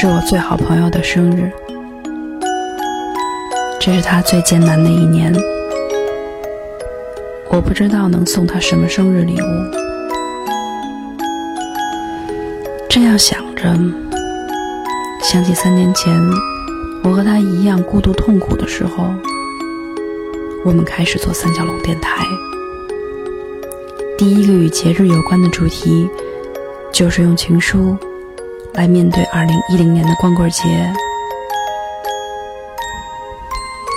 是我最好朋友的生日。这是他最艰难的一年，我不知道能送他什么生日礼物。这样想着，想起三年前我和他一样孤独痛苦的时候，我们开始做三角龙电台。第一个与节日有关的主题，就是用情书来面对二零一零年的光棍节。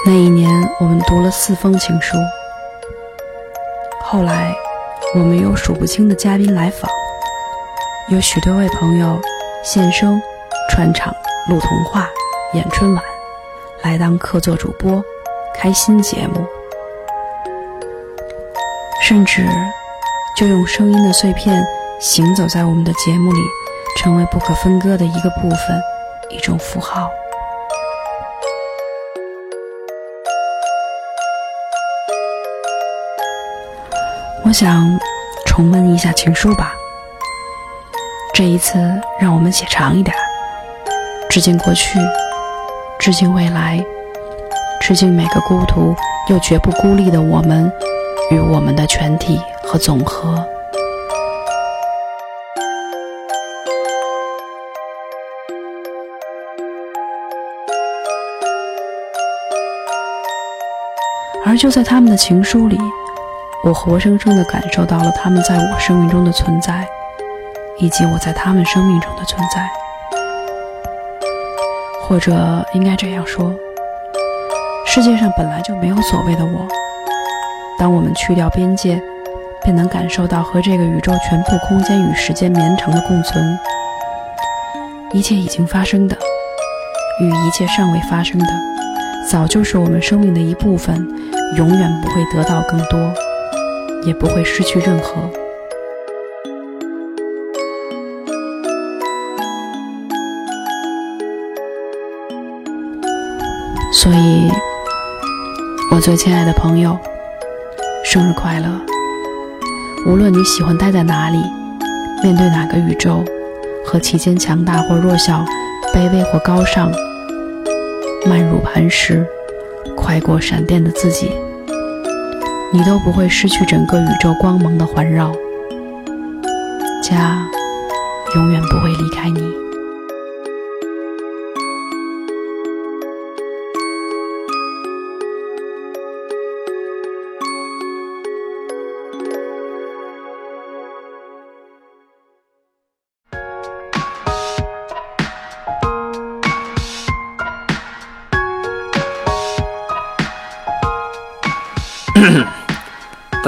那一年，我们读了四封情书。后来，我们有数不清的嘉宾来访，有许多位朋友现身串场、录童话、演春晚，来当客座主播，开新节目，甚至。就用声音的碎片行走在我们的节目里，成为不可分割的一个部分，一种符号。我想重温一下情书吧。这一次，让我们写长一点，致敬过去，致敬未来，致敬每个孤独又绝不孤立的我们与我们的全体。和总和，而就在他们的情书里，我活生生地感受到了他们在我生命中的存在，以及我在他们生命中的存在。或者应该这样说：世界上本来就没有所谓的我。当我们去掉边界。便能感受到和这个宇宙全部空间与时间绵长的共存。一切已经发生的，与一切尚未发生的，早就是我们生命的一部分，永远不会得到更多，也不会失去任何。所以，我最亲爱的朋友，生日快乐！无论你喜欢待在哪里，面对哪个宇宙，和其间强大或弱小，卑微或高尚，慢如磐石，快过闪电的自己，你都不会失去整个宇宙光芒的环绕。家，永远不会离开你。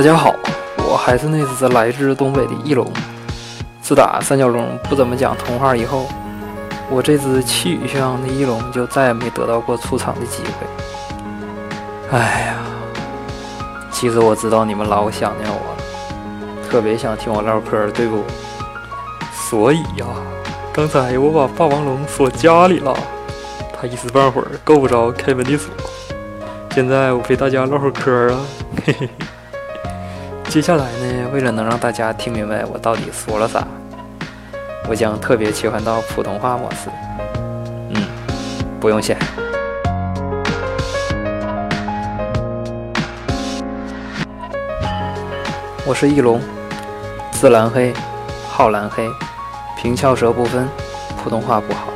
大家好，我还是那只来自东北的翼龙。自打三角龙不怎么讲童话以后，我这只气宇轩昂的翼龙就再也没得到过出场的机会。哎呀，其实我知道你们老想念我了，特别想听我唠嗑，对不？所以呀，刚才我把霸王龙锁家里了，它一时半会儿够不着开门的锁。现在我陪大家唠会嗑啊，嘿嘿嘿。接下来呢，为了能让大家听明白我到底说了啥，我将特别切换到普通话模式。嗯，不用谢。我是翼龙，字蓝黑，号蓝黑，平翘舌不分，普通话不好。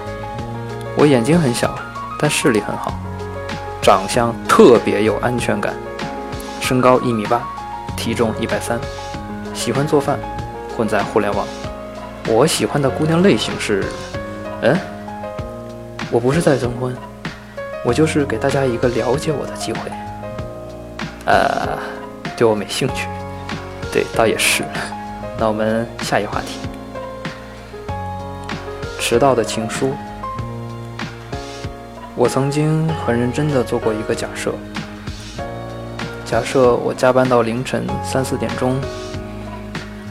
我眼睛很小，但视力很好。长相特别有安全感，身高一米八，体重一百三，喜欢做饭，混在互联网。我喜欢的姑娘类型是，嗯，我不是在征婚，我就是给大家一个了解我的机会。呃，对我没兴趣，对，倒也是。那我们下一话题，迟到的情书。我曾经很认真地做过一个假设：假设我加班到凌晨三四点钟，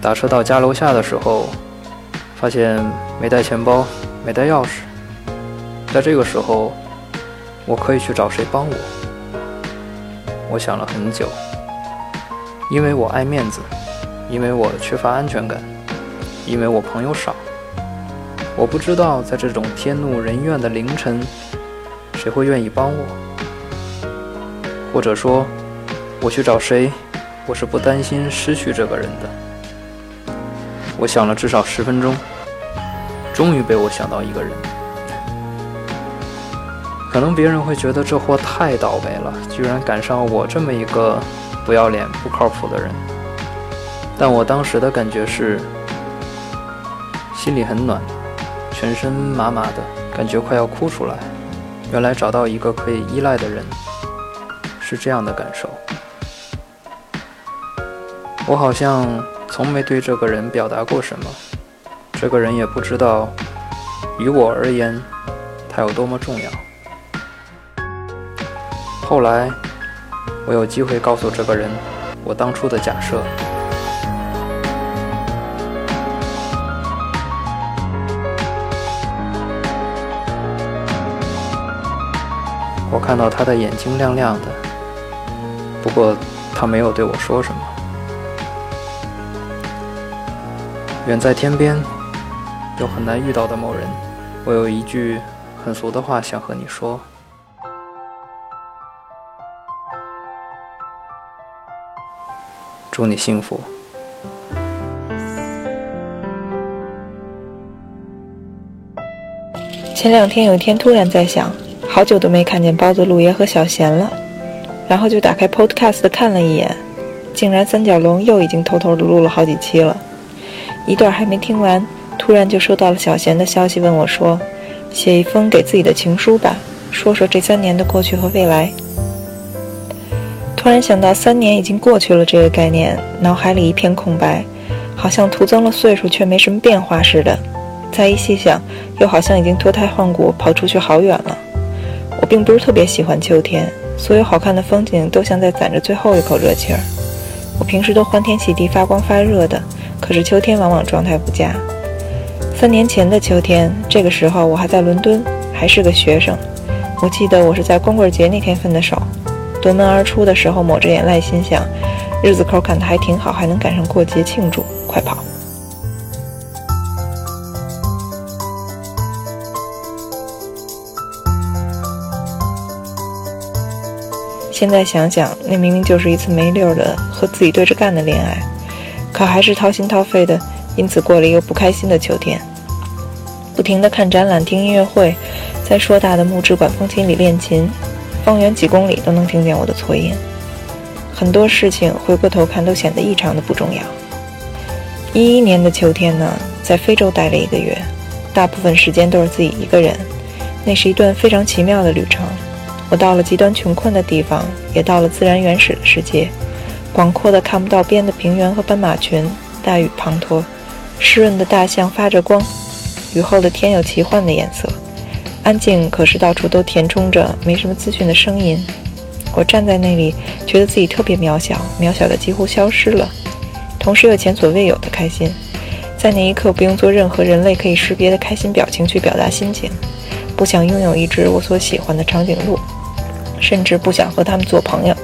打车到家楼下的时候，发现没带钱包、没带钥匙。在这个时候，我可以去找谁帮我？我想了很久，因为我爱面子，因为我缺乏安全感，因为我朋友少，我不知道在这种天怒人怨的凌晨，谁会愿意帮我，或者说，我去找谁，我是不担心失去这个人的。我想了至少十分钟，终于被我想到一个人。可能别人会觉得这货太倒霉了，居然赶上我这么一个不要脸、不靠谱的人。但我当时的感觉是，心里很暖，全身麻麻的，感觉快要哭出来。原来找到一个可以依赖的人，是这样的感受。我好像从没对这个人表达过什么，这个人也不知道，于我而言，他有多么重要。后来，我有机会告诉这个人我当初的假设。我看到他的眼睛亮亮的，不过他没有对我说什么。远在天边，又很难遇到的某人，我有一句很俗的话想和你说。祝你幸福。前两天有一天突然在想，好久都没看见包子、陆爷和小贤了，然后就打开 Podcast 看了一眼，竟然三角龙又已经偷偷的录了好几期了。一段还没听完，突然就收到了小贤的消息，问我说：“写一封给自己的情书吧，说说这三年的过去和未来。”突然想到三年已经过去了这个概念，脑海里一片空白，好像徒增了岁数却没什么变化似的。再一细想，又好像已经脱胎换骨，跑出去好远了。我并不是特别喜欢秋天，所有好看的风景都像在攒着最后一口热气儿。我平时都欢天喜地、发光发热的，可是秋天往往状态不佳。三年前的秋天，这个时候我还在伦敦，还是个学生。我记得我是在光棍节那天分的手。夺门而出的时候，抹着眼泪，心想：日子口赶的还挺好，还能赶上过节庆祝，快跑！现在想想，那明明就是一次没溜的和自己对着干的恋爱，可还是掏心掏肺的，因此过了一个不开心的秋天。不停的看展览、听音乐会，在硕大的木质管风琴里练琴。方圆几公里都能听见我的错音。很多事情回过头看都显得异常的不重要。一一年的秋天呢，在非洲待了一个月，大部分时间都是自己一个人。那是一段非常奇妙的旅程。我到了极端穷困的地方，也到了自然原始的世界。广阔的看不到边的平原和斑马群，大雨滂沱，湿润的大象发着光，雨后的天有奇幻的颜色。安静，可是到处都填充着没什么资讯的声音。我站在那里，觉得自己特别渺小，渺小的几乎消失了，同时又前所未有的开心。在那一刻，不用做任何人类可以识别的开心表情去表达心情，不想拥有一只我所喜欢的长颈鹿，甚至不想和他们做朋友，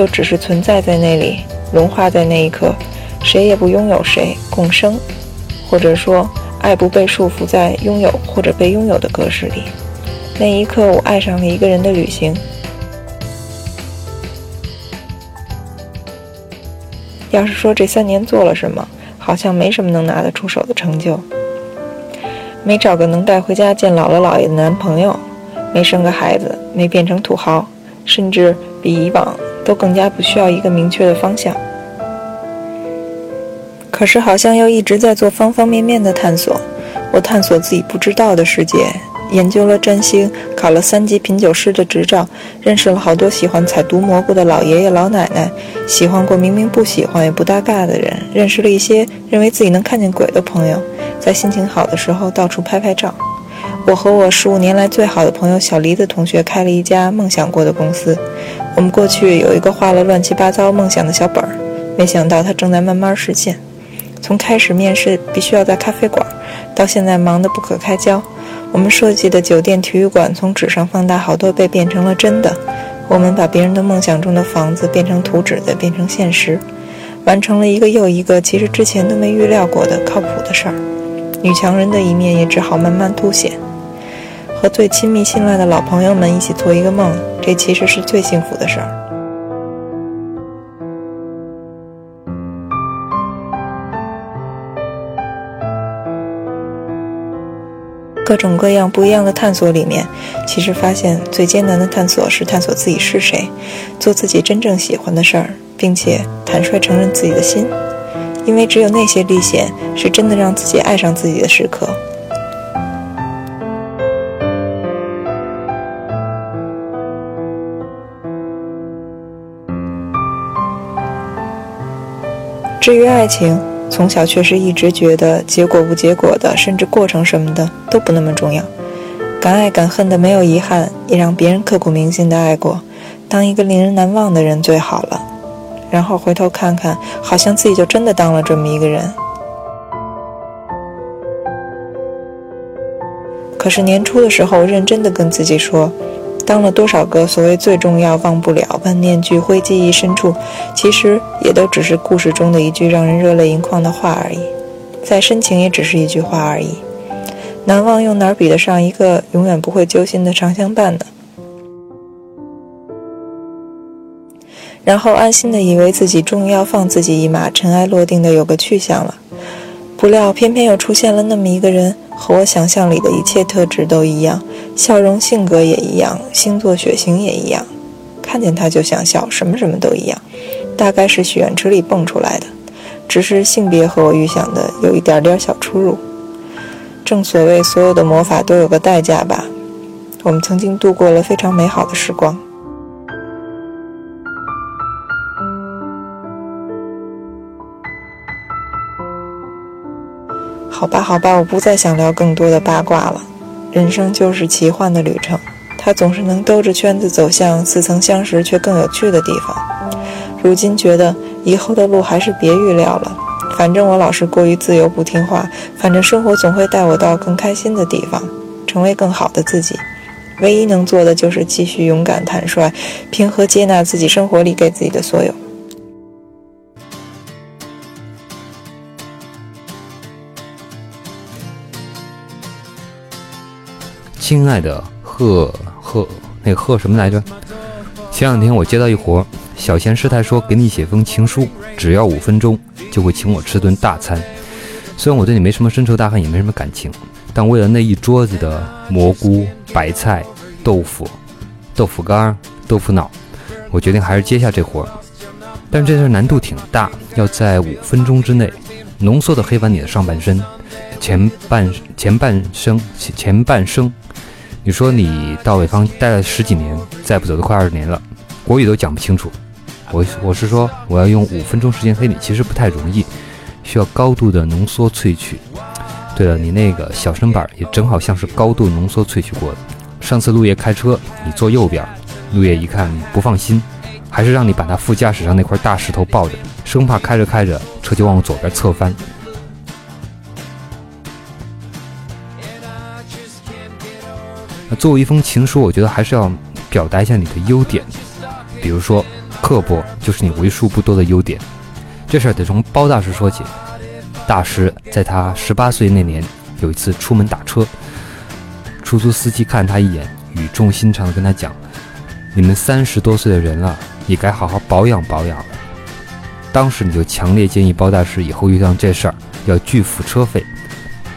就只是存在在那里，融化在那一刻，谁也不拥有谁，共生，或者说。爱不被束缚在拥有或者被拥有的格式里。那一刻，我爱上了一个人的旅行。要是说这三年做了什么，好像没什么能拿得出手的成就。没找个能带回家见姥姥姥爷的男朋友，没生个孩子，没变成土豪，甚至比以往都更加不需要一个明确的方向。可是好像又一直在做方方面面的探索。我探索自己不知道的世界，研究了占星，考了三级品酒师的执照，认识了好多喜欢采毒蘑菇的老爷爷老奶奶，喜欢过明明不喜欢也不搭嘎的人，认识了一些认为自己能看见鬼的朋友，在心情好的时候到处拍拍照。我和我十五年来最好的朋友小黎的同学开了一家梦想过的公司。我们过去有一个画了乱七八糟梦想的小本儿，没想到它正在慢慢实现。从开始面试必须要在咖啡馆，到现在忙得不可开交。我们设计的酒店、体育馆从纸上放大好多倍变成了真的。我们把别人的梦想中的房子变成图纸再，变成现实，完成了一个又一个其实之前都没预料过的靠谱的事儿。女强人的一面也只好慢慢凸显。和最亲密信赖的老朋友们一起做一个梦，这其实是最幸福的事儿。各种各样不一样的探索里面，其实发现最艰难的探索是探索自己是谁，做自己真正喜欢的事儿，并且坦率承认自己的心，因为只有那些历险是真的让自己爱上自己的时刻。至于爱情。从小确实一直觉得结果不结果的，甚至过程什么的都不那么重要。敢爱敢恨的没有遗憾，也让别人刻骨铭心的爱过，当一个令人难忘的人最好了。然后回头看看，好像自己就真的当了这么一个人。可是年初的时候，认真的跟自己说。当了多少个所谓最重要、忘不了、万念俱灰、记忆深处，其实也都只是故事中的一句让人热泪盈眶的话而已。再深情，也只是一句话而已。难忘又哪比得上一个永远不会揪心的长相伴呢？然后安心的以为自己终于要放自己一马，尘埃落定的有个去向了。不料偏偏又出现了那么一个人。和我想象里的一切特质都一样，笑容、性格也一样，星座、血型也一样，看见他就想笑，什么什么都一样，大概是许愿池里蹦出来的，只是性别和我预想的有一点点小出入。正所谓，所有的魔法都有个代价吧。我们曾经度过了非常美好的时光。好吧，好吧，我不再想聊更多的八卦了。人生就是奇幻的旅程，它总是能兜着圈子走向似曾相识却更有趣的地方。如今觉得以后的路还是别预料了，反正我老是过于自由不听话，反正生活总会带我到更开心的地方，成为更好的自己。唯一能做的就是继续勇敢、坦率、平和接纳自己生活里给自己的所有。亲爱的贺贺，那贺什么来着？前两天我接到一活，小贤师太说给你写封情书，只要五分钟就会请我吃顿大餐。虽然我对你没什么深仇大恨，也没什么感情，但为了那一桌子的蘑菇、白菜、豆腐、豆腐干、豆腐脑，我决定还是接下这活。但是这事难度挺大，要在五分钟之内浓缩的黑完你的上半身，前半前半生前半生。你说你到北方待了十几年，再不走都快二十年了，国语都讲不清楚。我我是说，我要用五分钟时间黑你，其实不太容易，需要高度的浓缩萃取。对了，你那个小身板也正好像是高度浓缩萃取过的。上次陆爷开车，你坐右边，陆爷一看不放心，还是让你把他副驾驶上那块大石头抱着，生怕开着开着车就往左边侧翻。作为一封情书，我觉得还是要表达一下你的优点，比如说刻薄就是你为数不多的优点。这事儿得从包大师说起。大师在他十八岁那年，有一次出门打车，出租司机看他一眼，语重心长地跟他讲：“你们三十多岁的人了，也该好好保养保养了。”当时你就强烈建议包大师以后遇到这事儿要拒付车费。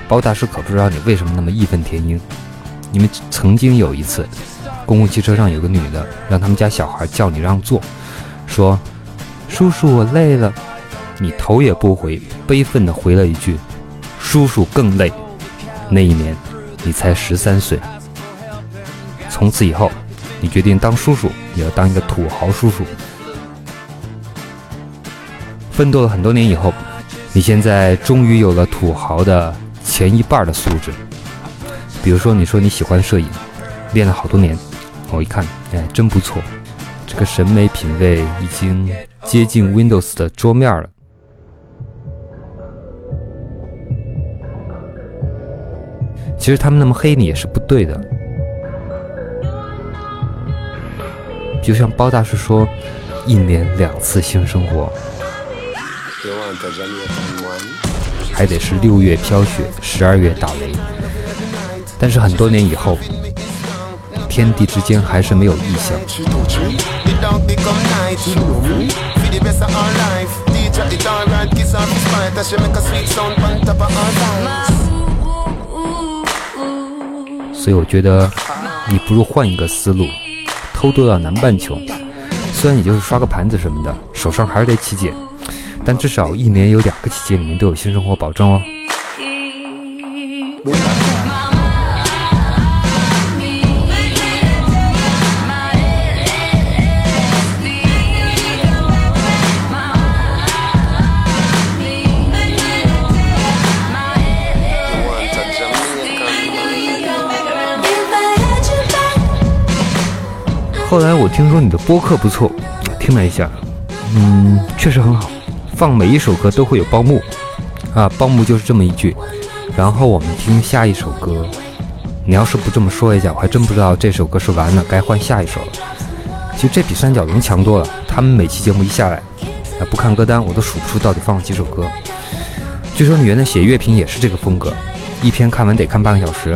包大师可不知道你为什么那么义愤填膺。你们曾经有一次，公共汽车上有个女的，让他们家小孩叫你让座，说：“叔叔，我累了。”你头也不回，悲愤地回了一句：“叔叔更累。”那一年，你才十三岁。从此以后，你决定当叔叔也要当一个土豪叔叔。奋斗了很多年以后，你现在终于有了土豪的前一半的素质。比如说，你说你喜欢摄影，练了好多年，我一看，哎，真不错，这个审美品味已经接近 Windows 的桌面了。其实他们那么黑你也是不对的，就像包大师说，一年两次性生活。还得是六月飘雪，十二月打雷。但是很多年以后，天地之间还是没有异象。所以我觉得，你不如换一个思路，偷渡到南半球。虽然你就是刷个盘子什么的，手上还是得起茧，但至少一年有两个季节里面都有性生活保证哦。后来我听说你的播客不错，听了一下，嗯，确实很好。放每一首歌都会有报幕，啊，报幕就是这么一句。然后我们听下一首歌，你要是不这么说一下，我还真不知道这首歌是完了，该换下一首了。其实这比三角龙强多了。他们每期节目一下来，啊，不看歌单我都数不出到底放了几首歌。据说你原来写乐评也是这个风格，一篇看完得看半个小时，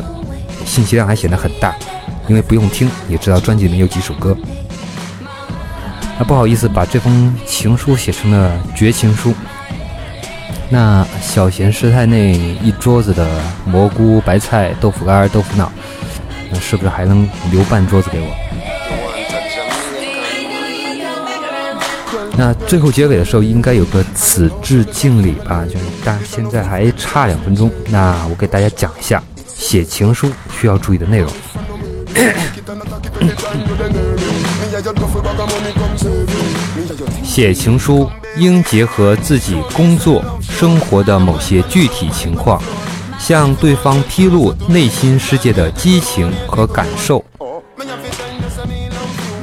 信息量还显得很大。因为不用听也知道专辑里面有几首歌，那，不好意思把这封情书写成了绝情书。那小贤师太那一桌子的蘑菇、白菜、豆腐干、豆腐脑，那是不是还能留半桌子给我？那最后结尾的时候应该有个此致敬礼吧？就是，但现在还差两分钟，那我给大家讲一下写情书需要注意的内容。写情书应结合自己工作生活的某些具体情况，向对方披露内心世界的激情和感受，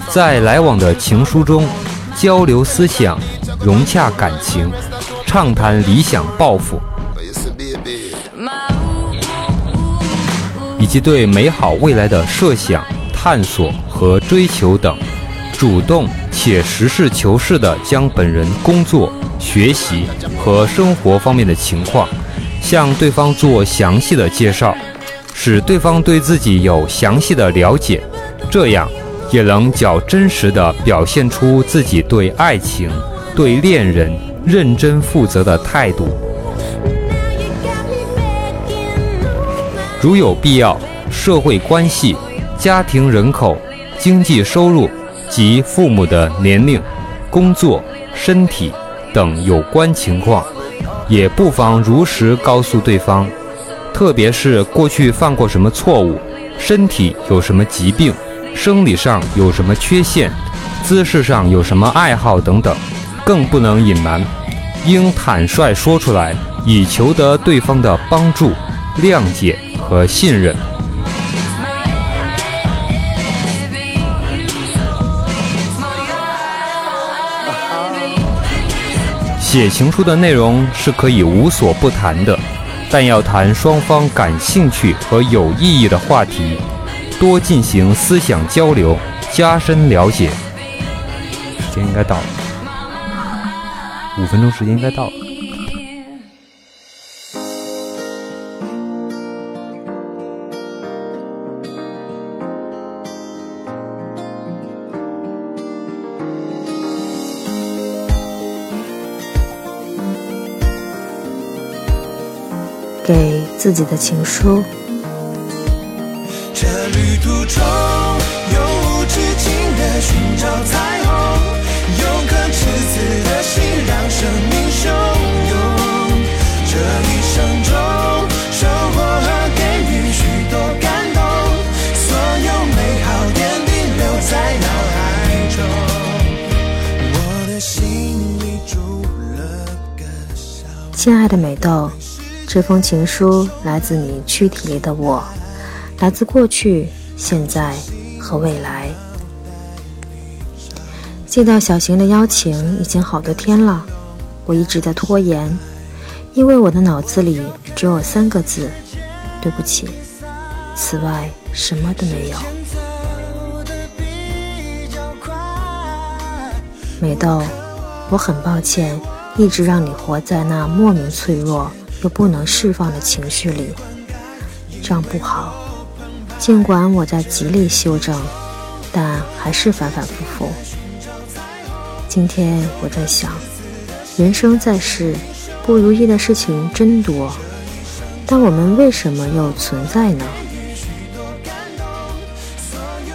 在来往的情书中交流思想，融洽感情，畅谈理想抱负。及对美好未来的设想、探索和追求等，主动且实事求是地将本人工作、学习和生活方面的情况向对方做详细的介绍，使对方对自己有详细的了解，这样也能较真实地表现出自己对爱情、对恋人认真负责的态度。如有必要，社会关系、家庭人口、经济收入及父母的年龄、工作、身体等有关情况，也不妨如实告诉对方。特别是过去犯过什么错误，身体有什么疾病，生理上有什么缺陷，姿势上有什么爱好等等，更不能隐瞒，应坦率说出来，以求得对方的帮助、谅解。和信任。写情书的内容是可以无所不谈的，但要谈双方感兴趣和有意义的话题，多进行思想交流，加深了解。时间应该到了，五分钟时间应该到了。自己的情书。这旅途中，永无止境的寻找彩虹，用颗赤子的心让生命汹涌。这一生中，收获和给予许多感动，所有美好点滴留在脑海中。我的心里住了个小。亲爱的美豆。这封情书来自你躯体里的我，来自过去、现在和未来。接到小邢的邀请已经好多天了，我一直在拖延，因为我的脑子里只有三个字：对不起。此外什么都没有。美豆，我很抱歉，一直让你活在那莫名脆弱。又不能释放的情绪里，这样不好。尽管我在极力修正，但还是反反复复。今天我在想，人生在世，不如意的事情真多，但我们为什么又存在呢？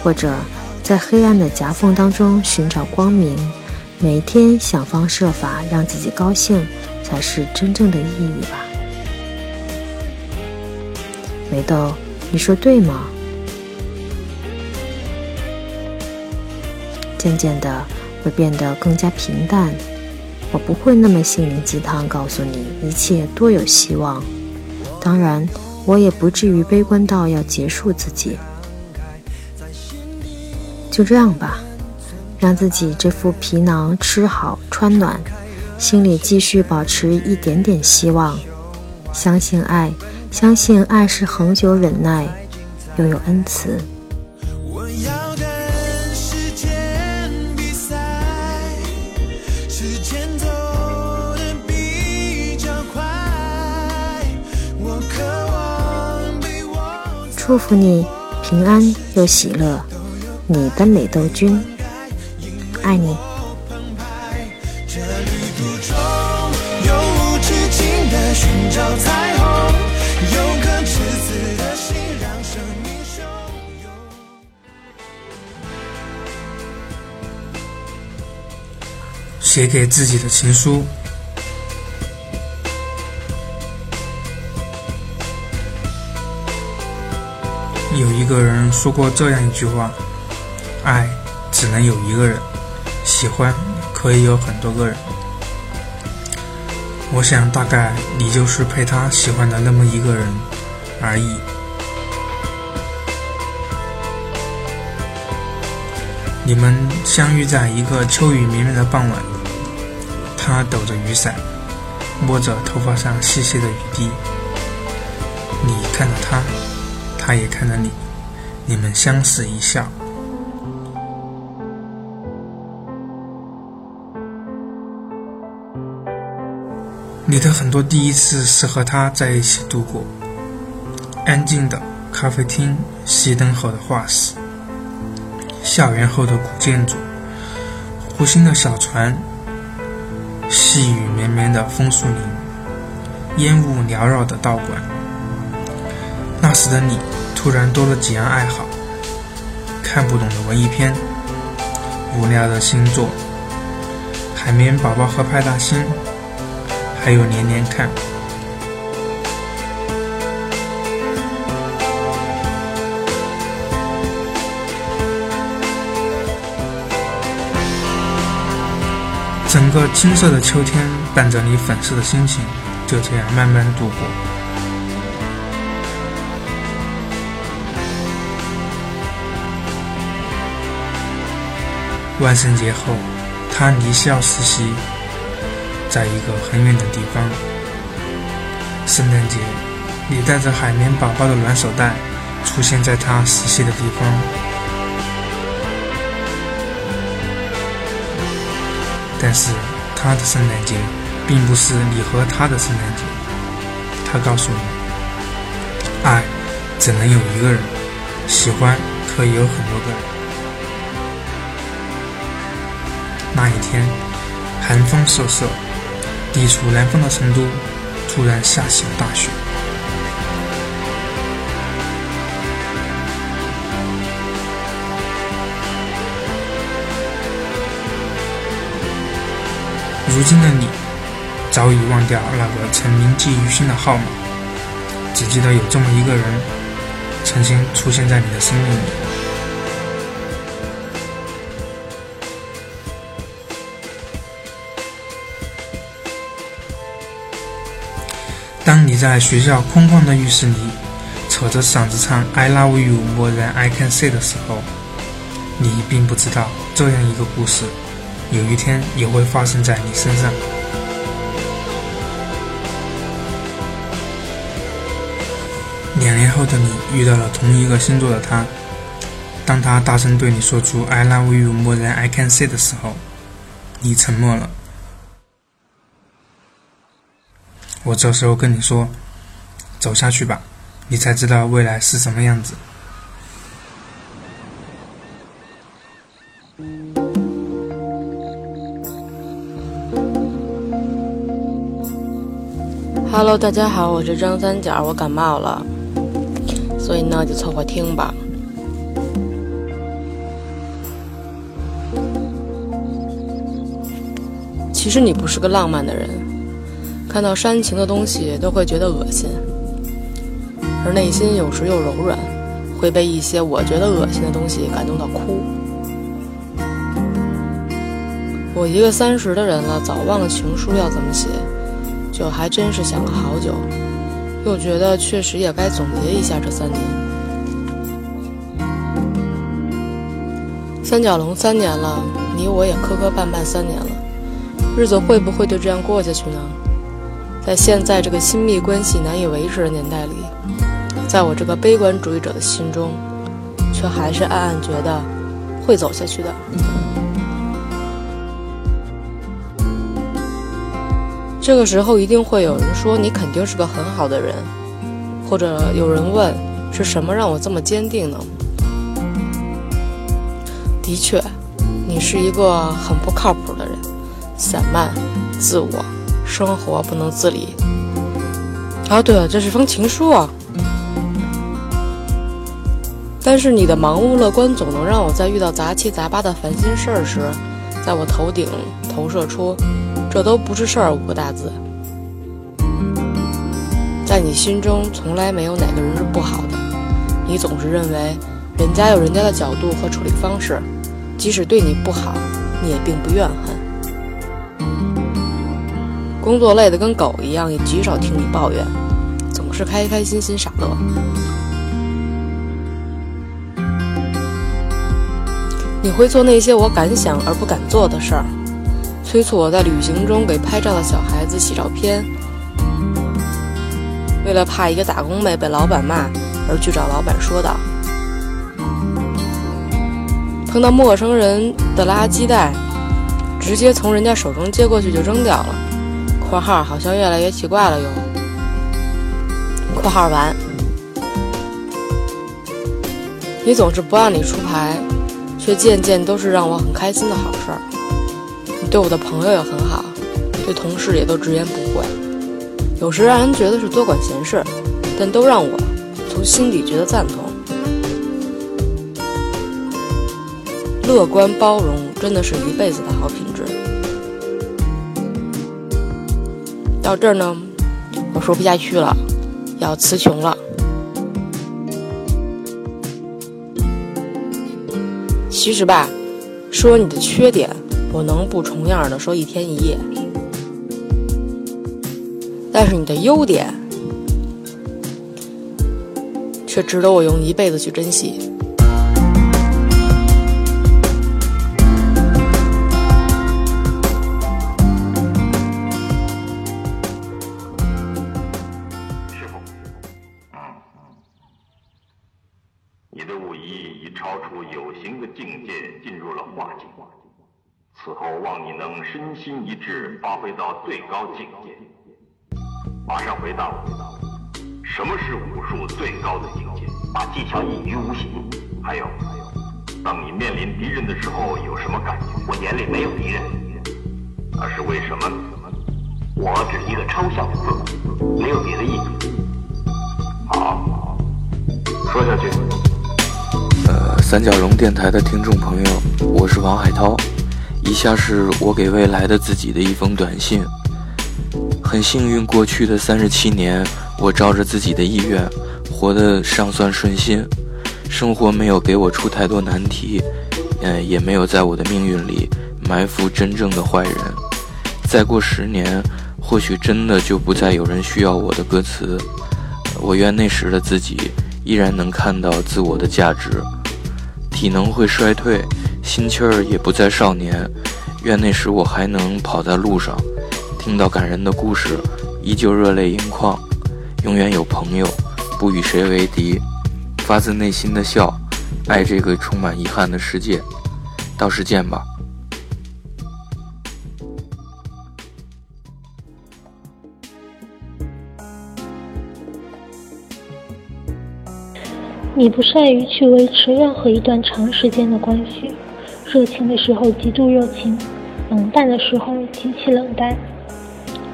或者，在黑暗的夹缝当中寻找光明，每天想方设法让自己高兴，才是真正的意义吧？梅豆，你说对吗？渐渐的，会变得更加平淡。我不会那么心灵鸡汤，告诉你一切多有希望。当然，我也不至于悲观到要结束自己。就这样吧，让自己这副皮囊吃好穿暖，心里继续保持一点点希望，相信爱，相信爱是恒久忍耐，又有恩慈。祝福你平安又喜乐。你的美豆君，爱你。这旅途中，有无止境的寻找写给自己的情书。有一个人说过这样一句话。爱只能有一个人，喜欢可以有很多个人。我想，大概你就是配他喜欢的那么一个人而已。你们相遇在一个秋雨绵绵的傍晚，他抖着雨伞，摸着头发上细细的雨滴。你看着他，他也看着你，你们相视一笑。你的很多第一次是和他在一起度过，安静的咖啡厅，熄灯后的画室，校园后的古建筑，湖心的小船，细雨绵绵的枫树林，烟雾缭绕的道馆。那时的你突然多了几样爱好：看不懂的文艺片，无聊的星座，海绵宝宝和派大星。还有连连看，整个金色的秋天，伴着你粉色的心情，就这样慢慢度过。万圣节后，他离校实习。在一个很远的地方，圣诞节，你带着海绵宝宝的暖手袋出现在他实习的地方。但是他的圣诞节并不是你和他的圣诞节。他告诉你，爱只能有一个人，喜欢可以有很多个人。那一天，寒风瑟瑟。地处南方的成都，突然下起了大雪。如今的你，早已忘掉那个曾铭记于心的号码，只记得有这么一个人，曾经出现在你的生命里。当你在学校空旷的浴室里，扯着嗓子唱 "I love you more than I can say" 的时候，你并不知道这样一个故事，有一天也会发生在你身上。两年后的你遇到了同一个星座的他，当他大声对你说出 "I love you more than I can say" 的时候，你沉默了。我这时候跟你说，走下去吧，你才知道未来是什么样子。Hello，大家好，我是张三角，我感冒了，所以呢就凑合听吧。其实你不是个浪漫的人，看到煽情的东西都会觉得恶心，而内心有时又柔软，会被一些我觉得恶心的东西感动到哭。我一个三十的人了，早忘了情书要怎么写。就还真是想了好久，又觉得确实也该总结一下这三年。三角龙三年了，你我也磕磕绊绊三年了，日子会不会就这样过下去呢？在现在这个亲密关系难以维持的年代里，在我这个悲观主义者的心中，却还是暗暗觉得会走下去的。这个时候一定会有人说你肯定是个很好的人，或者有人问是什么让我这么坚定呢？的确，你是一个很不靠谱的人，散漫、自我，生活不能自理。哦，对了，这是封情书啊。但是你的盲目乐观总能让我在遇到杂七杂八的烦心事儿时，在我头顶投射出。这都不是事儿，五个大字。在你心中，从来没有哪个人是不好的。你总是认为，人家有人家的角度和处理方式，即使对你不好，你也并不怨恨。工作累得跟狗一样，也极少听你抱怨，总是开开心心傻乐。你会做那些我敢想而不敢做的事儿。催促我在旅行中给拍照的小孩子洗照片，为了怕一个打工妹被老板骂而去找老板说道。碰到陌生人的垃圾袋，直接从人家手中接过去就扔掉了。（括号好像越来越奇怪了哟。）（括号完）你总是不按理出牌，却件件都是让我很开心的好事儿。对我的朋友也很好，对同事也都直言不讳，有时让人觉得是多管闲事，但都让我从心底觉得赞同。乐观包容真的是一辈子的好品质。到这儿呢，我说不下去了，要词穷了。其实吧，说你的缺点。我能不重样的说一天一夜，但是你的优点却值得我用一辈子去珍惜。什么是武术最高的境界？把技巧隐于无形。还有，当你面临敌人的时候，有什么感觉？我眼里没有敌人，那是为什么？我只是一个抽象的字，没有别的意思。好，说下去。呃，三角龙电台的听众朋友，我是王海涛。以下是我给未来的自己的一封短信。很幸运，过去的三十七年，我照着自己的意愿活得尚算顺心，生活没有给我出太多难题，嗯，也没有在我的命运里埋伏真正的坏人。再过十年，或许真的就不再有人需要我的歌词。我愿那时的自己依然能看到自我的价值，体能会衰退。心气儿也不再少年，愿那时我还能跑在路上，听到感人的故事，依旧热泪盈眶，永远有朋友不与谁为敌发自内心的笑爱这个充满遗憾的世界到时见吧。你不善于去维持任何一段长时间的关系热情的时候极度热情冷淡的时候极其冷淡。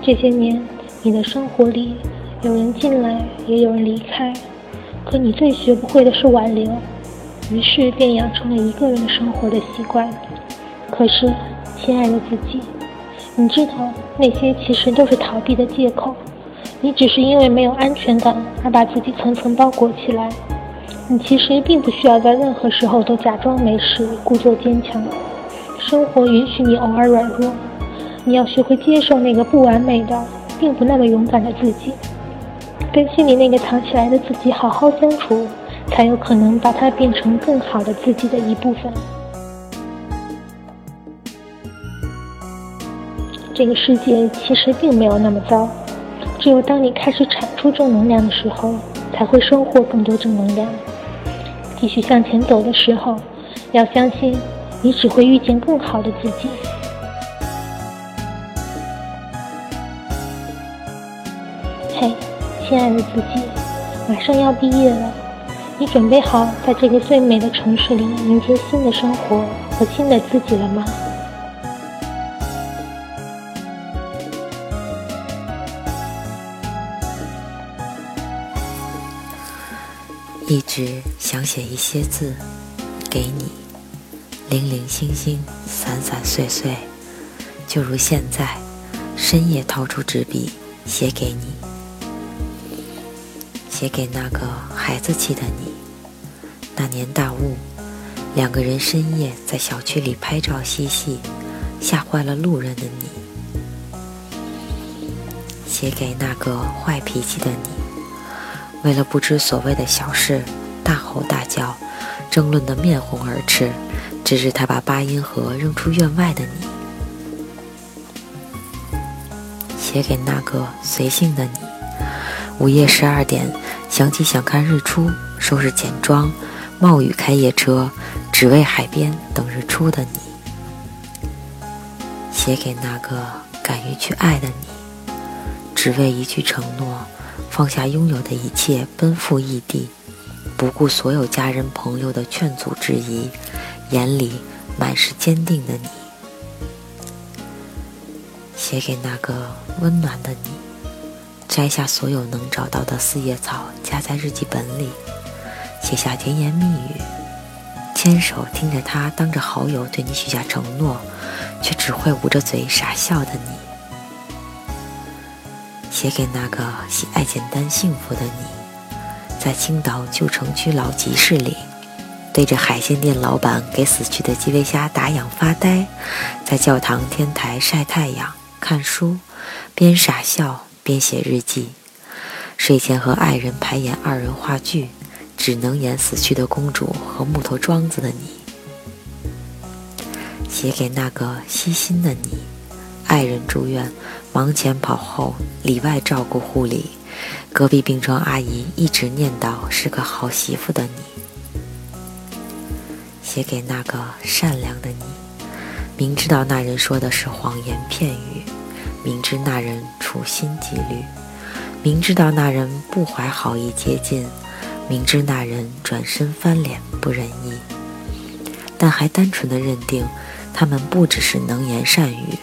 这些年你的生活里有人进来，也有人离开，可你最学不会的是挽留，于是便养成了一个人生活的习惯。可是，亲爱的自己，你知道那些其实都是逃避的借口，你只是因为没有安全感而把自己层层包裹起来。你其实并不需要在任何时候都假装没事，故作坚强。生活允许你偶尔软弱，你要学会接受那个不完美的、并不那么勇敢的自己，跟心里那个藏起来的自己好好相处，才有可能把它变成更好的自己的一部分。这个世界其实并没有那么糟，只有当你开始产出正能量的时候，才会收获更多正能量。继续向前走的时候，要相信，你只会遇见更好的自己。亲爱的自己，马上要毕业了，你准备好在这个最美的城市里迎接新的生活和新的自己了吗？一直想写一些字给你，零零星星，散散碎碎，就如现在，深夜掏出纸笔写给你，写给那个孩子气的你。那年大雾，两个人深夜在小区里拍照嬉戏，吓坏了路人的你。写给那个坏脾气的你。为了不知所谓的小事，大吼大叫，争论得面红耳赤，直至他把八音盒扔出院外的你。写给那个随性的你，午夜十二点想起想看日出，收拾简装，冒雨开夜车，只为海边等日出的你。写给那个敢于去爱的你，只为一句承诺。放下拥有的一切，奔赴异地，不顾所有家人朋友的劝阻质疑，眼里满是坚定的你。写给那个温暖的你，摘下所有能找到的四叶草，夹在日记本里，写下甜言蜜语，牵手听着他当着好友对你许下承诺，却只会捂着嘴傻笑的你。写给那个喜爱简单幸福的你，在青岛旧城区老集市里，对着海鲜店老板给死去的基围虾打氧发呆，在教堂天台晒太阳看书，边傻笑边写日记，睡前和爱人排演二人话剧，只能演死去的公主和木头桩子的你。写给那个细心的你，爱人住院。忙前跑后，里外照顾护理，隔壁病床阿姨一直念叨是个好媳妇的你。写给那个善良的你，明知道那人说的是谎言骗语，明知那人处心积虑，明知道那人不怀好意接近，明知那人转身翻脸不仁义，但还单纯的认定他们不只是能言善语。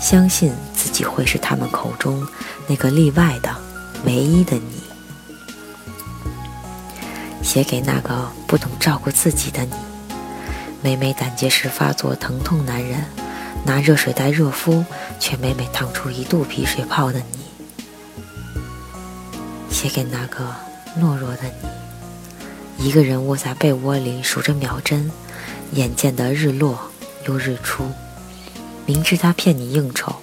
相信自己会是他们口中那个例外的、唯一的你。写给那个不懂照顾自己的你。每每胆结石发作、疼痛难忍，拿热水袋热敷，却每每烫出一肚皮水泡的你。写给那个懦弱的你。一个人窝在被窝里数着秒针，眼见的日落又日出。明知他骗你应酬，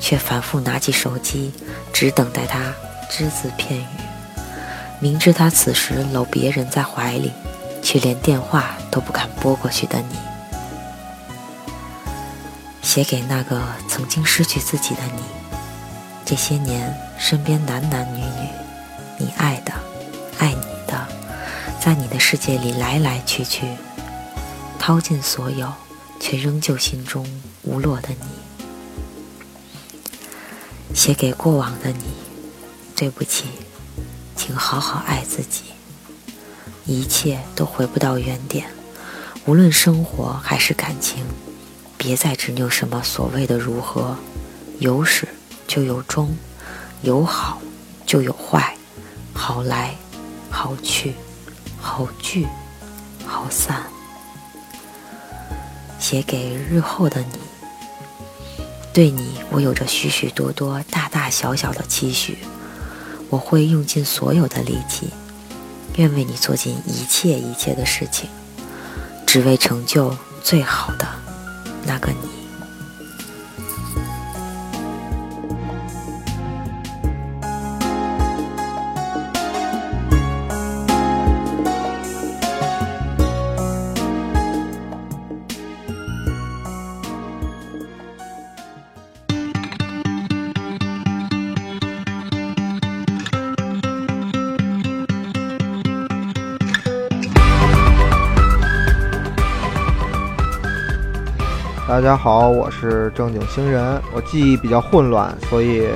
却反复拿起手机，只等待他只字片语。明知他此时搂别人在怀里，却连电话都不敢拨过去的你。写给那个曾经失去自己的你。这些年，身边男男女女，你爱的、爱你的，在你的世界里来来去去，掏尽所有。却仍旧心中无落的你，写给过往的你，对不起，请好好爱自己。一切都回不到原点。无论生活还是感情，别再执拗什么所谓的如何，有始就有终，有好就有坏，好来好去，好聚好散。写给日后的你，对你我有着许许多多大大小小的期许，我会用尽所有的力气，愿为你做尽一切一切的事情。只为成就最好的那个你。大家好，我是正经星人。我记忆比较混乱，所以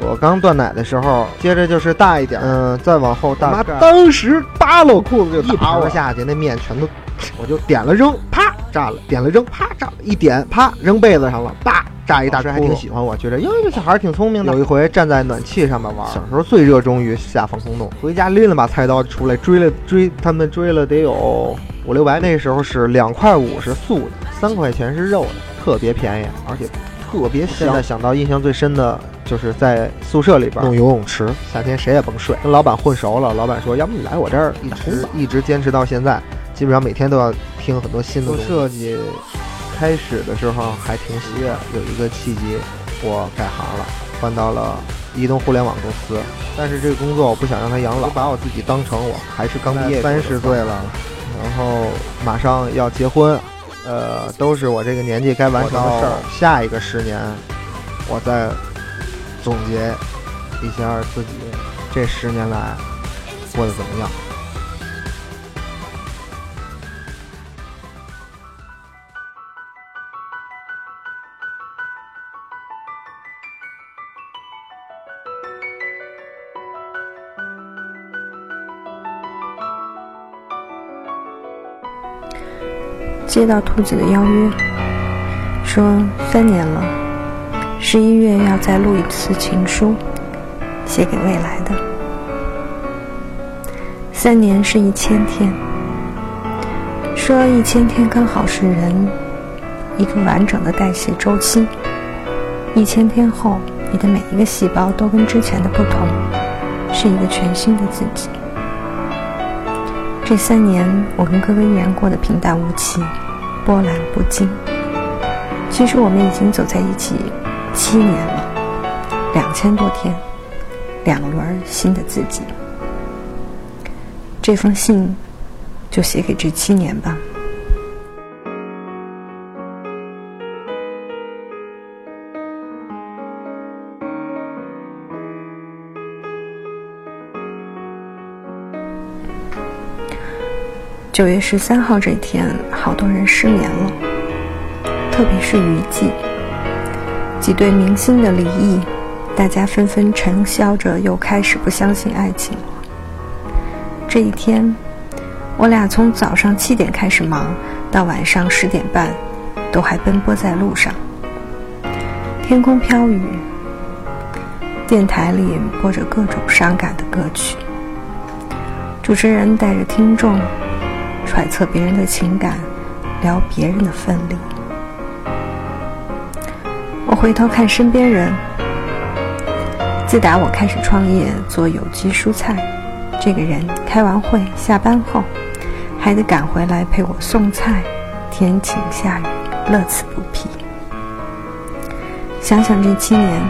我刚断奶的时候，接着就是大一点，嗯，再往后大。妈，当时扒了裤子就一盘下去，那面全都，我就点了扔，啪炸了；点了扔，啪炸了；一点啪扔被子上了，啪炸一大。还挺喜欢我，觉得哟这小孩挺聪明的。有一回站在暖气上面玩，小时候最热衷于下防空洞，回家拎了把菜刀出来追了追，他们追了得有五六百。那时候是两块五是素的。三块钱是肉的，特别便宜，而且特别香。现在想到印象最深的就是在宿舍里边弄游泳池，夏天谁也甭睡。跟老板混熟了，老板说要不你来我这儿，一直一直坚持到现在，基本上每天都要听很多新的设计。开始的时候还挺喜悦，有一个契机，我改行了，换到了移动互联网公司。但是这个工作我不想让他养老，把我自己当成我还是刚毕业三十岁了，然后马上要结婚。呃，都是我这个年纪该完成的事儿。下一个十年，我再总结一下自己这十年来过得怎么样。接到兔子的邀约，说三年了，十一月要再录一次情书，写给未来的。三年是一千天，说一千天刚好是人一个完整的代谢周期。一千天后，你的每一个细胞都跟之前的不同，是一个全新的自己。这三年，我跟哥哥依然过得平淡无奇。波澜不惊。其实我们已经走在一起七年了，两千多天，两轮新的自己。这封信就写给这七年吧。九月十三号这天，好多人失眠了，特别是娱记。几对明星的离异，大家纷纷沉笑着，又开始不相信爱情了。这一天，我俩从早上七点开始忙，到晚上十点半，都还奔波在路上。天空飘雨，电台里播着各种伤感的歌曲，主持人带着听众。揣测别人的情感，聊别人的分离。我回头看身边人，自打我开始创业做有机蔬菜，这个人开完会下班后，还得赶回来陪我送菜，天晴下雨，乐此不疲。想想这七年，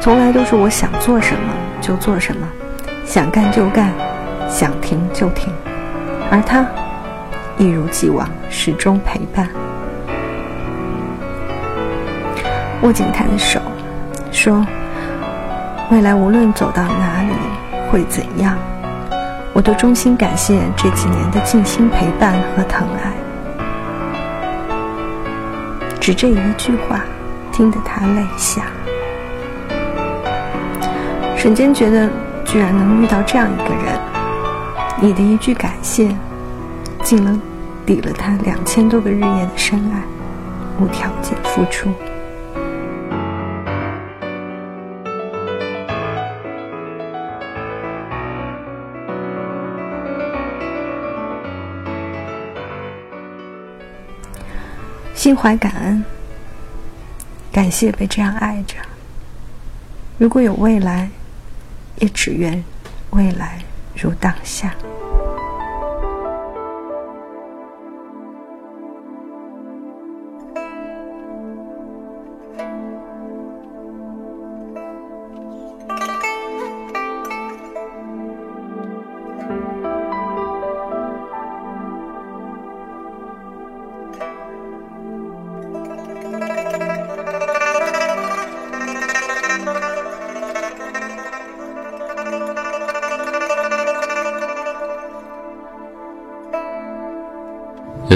从来都是我想做什么就做什么，想干就干，想停就停，而他。一如既往，始终陪伴。握紧他的手，说：“未来无论走到哪里，会怎样，我都衷心感谢这几年的尽心陪伴和疼爱。”只这一句话，听得他泪下。瞬间觉得，居然能遇到这样一个人，你的一句感谢，竟能抵了他两千多个日夜的深爱，无条件付出。心怀感恩，感谢被这样爱着。如果有未来，也只愿未来如当下。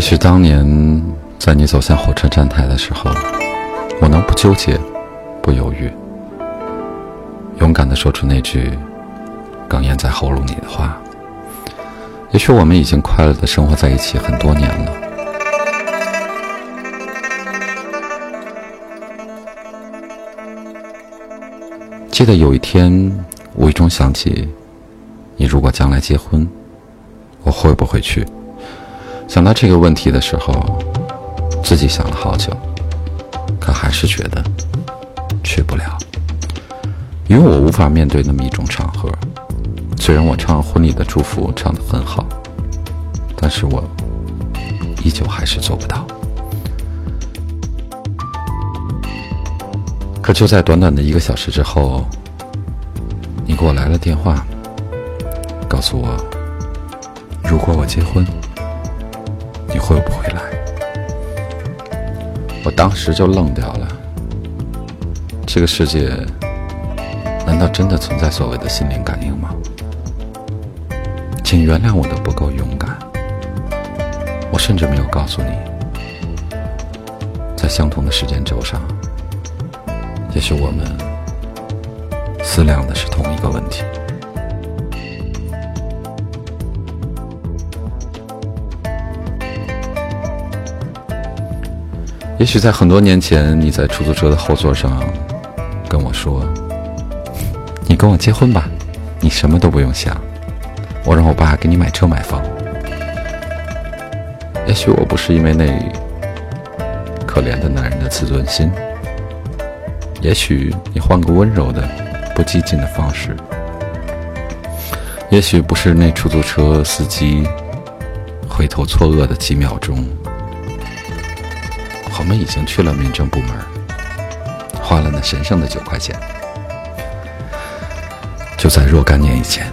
许当年在你走向火车站台的时候，我能不纠结、不犹豫，勇敢的说出那句哽咽在喉咙里的话。也许我们已经快乐的生活在一起很多年了。记得有一天，无意中想起，你如果将来结婚，我会不会去？想到这个问题的时候，自己想了好久，可还是觉得去不了，因为我无法面对那么一种场合。虽然我唱婚礼的祝福唱得很好，但是我依旧还是做不到。可就在短短的一个小时之后，你给我来了电话，告诉我，如果我结婚。会不会来？我当时就愣掉了。这个世界难道真的存在所谓的心灵感应吗？请原谅我的不够勇敢。我甚至没有告诉你，在相同的时间轴上，也许我们思量的是同一个问题。也许在很多年前，你在出租车的后座上跟我说：“你跟我结婚吧，你什么都不用想，我让我爸给你买车买房。”也许我不是因为那可怜的男人的自尊心，也许你换个温柔的、不激进的方式，也许不是那出租车司机回头错愕的几秒钟。我们已经去了民政部门，花了那神圣的九块钱。就在若干年以前，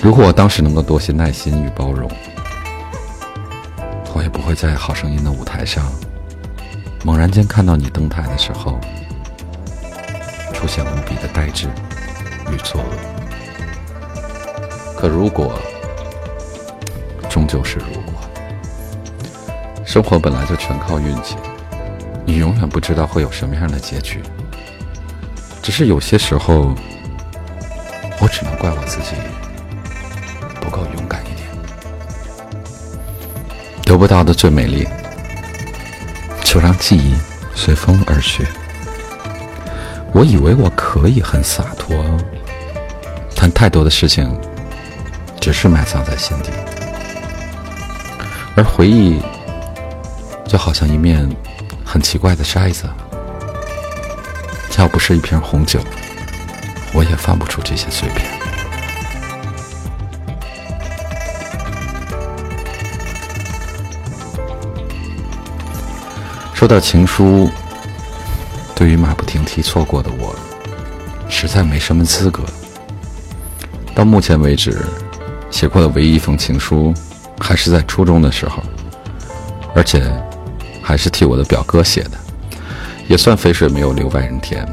如果我当时能够多些耐心与包容，我也不会在《好声音》的舞台上，猛然间看到你登台的时候，出现无比的呆滞与错愕。可如果，终究是如果，生活本来就全靠运气，你永远不知道会有什么样的结局。只是有些时候，我只能怪我自己不够勇敢一点。得不到的最美丽，就让记忆随风而去。我以为我可以很洒脱，但太多的事情。只是埋藏在心底，而回忆就好像一面很奇怪的筛子，要不是一瓶红酒，我也翻不出这些碎片。说到情书，对于马不停蹄错过的我，实在没什么资格。到目前为止。写过的唯一一封情书，还是在初中的时候，而且还是替我的表哥写的，也算肥水没有流外人田。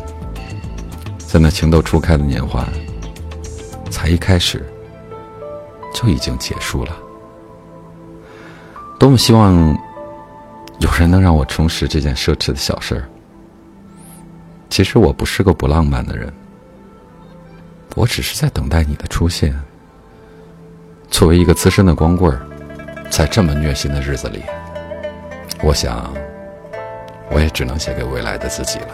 在那情窦初开的年华，才一开始就已经结束了。多么希望有人能让我重拾这件奢侈的小事儿。其实我不是个不浪漫的人，我只是在等待你的出现。作为一个资深的光棍儿，在这么虐心的日子里，我想，我也只能写给未来的自己了。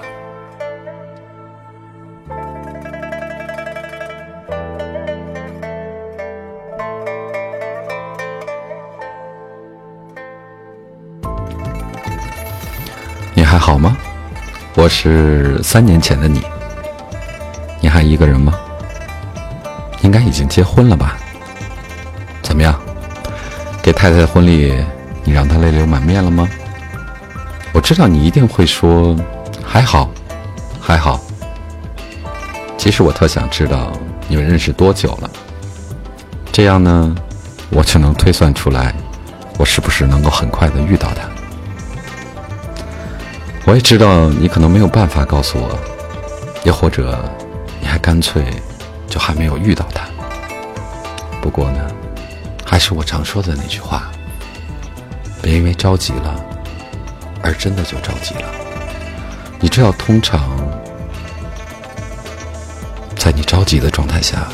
你还好吗？我是三年前的你。你还一个人吗？应该已经结婚了吧？怎么样？给太太的婚礼，你让她泪流满面了吗？我知道你一定会说还好，还好。其实我特想知道你们认识多久了，这样呢，我就能推算出来，我是不是能够很快的遇到她。我也知道你可能没有办法告诉我，也或者你还干脆还没有遇到他。不过呢，还是我常说的那句话：别因为着急了而真的就着急了。你知道，通常在你着急的状态下，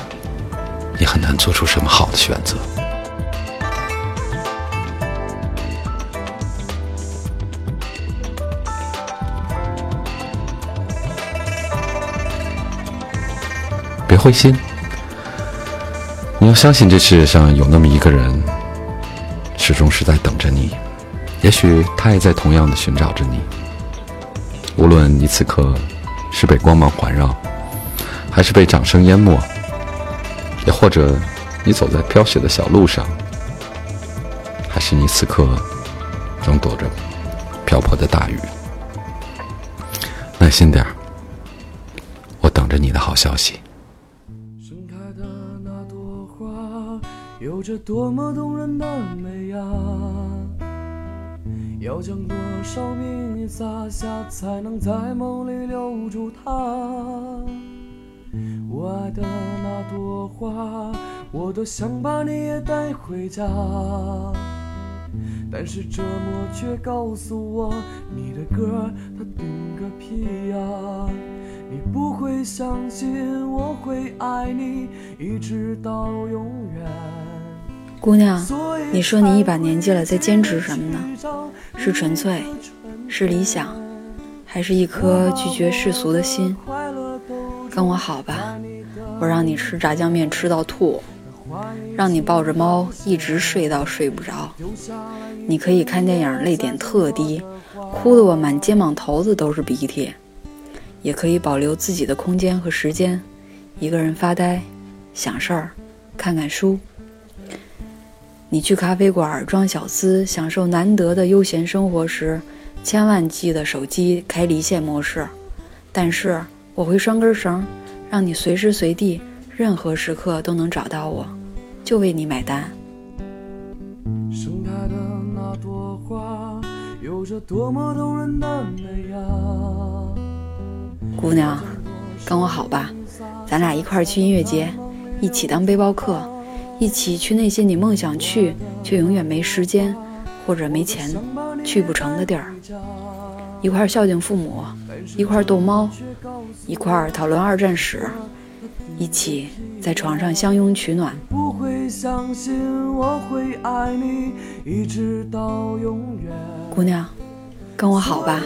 你很难做出什么好的选择。灰心，你要相信这世界上有那么一个人，始终是在等着你。也许他也在同样的寻找着你。无论你此刻是被光芒环绕，还是被掌声淹没，也或者你走在飘雪的小路上，还是你此刻正躲着瓢泼的大雨，耐心点儿，我等着你的好消息。着多么动人的美呀！要将多少蜜撒下，才能在梦里留住她？我爱的那朵花，我多想把你也带回家。但是折磨却告诉我，你的歌它顶个屁呀！你不会相信我会爱你，一直到永远。姑娘，你说你一把年纪了，在坚持什么呢？是纯粹，是理想，还是一颗拒绝世俗的心？跟我好吧，我让你吃炸酱面吃到吐，让你抱着猫一直睡到睡不着。你可以看电影泪点特低，哭得我满肩膀头子都是鼻涕，也可以保留自己的空间和时间，一个人发呆，想事儿，看看书。你去咖啡馆装小资，享受难得的悠闲生活时，千万记得手机开离线模式。但是我会拴根绳，让你随时随地、任何时刻都能找到我，就为你买单。盛开的那朵花，有着多么动人的美呀！姑娘，跟我好吧，咱俩一块儿去音乐节，一起当背包客。一起去那些你梦想去却永远没时间或者没钱去不成的地儿，一块孝敬父母，一块逗猫，一块讨论二战史，一起在床上相拥取暖。姑娘，跟我好吧。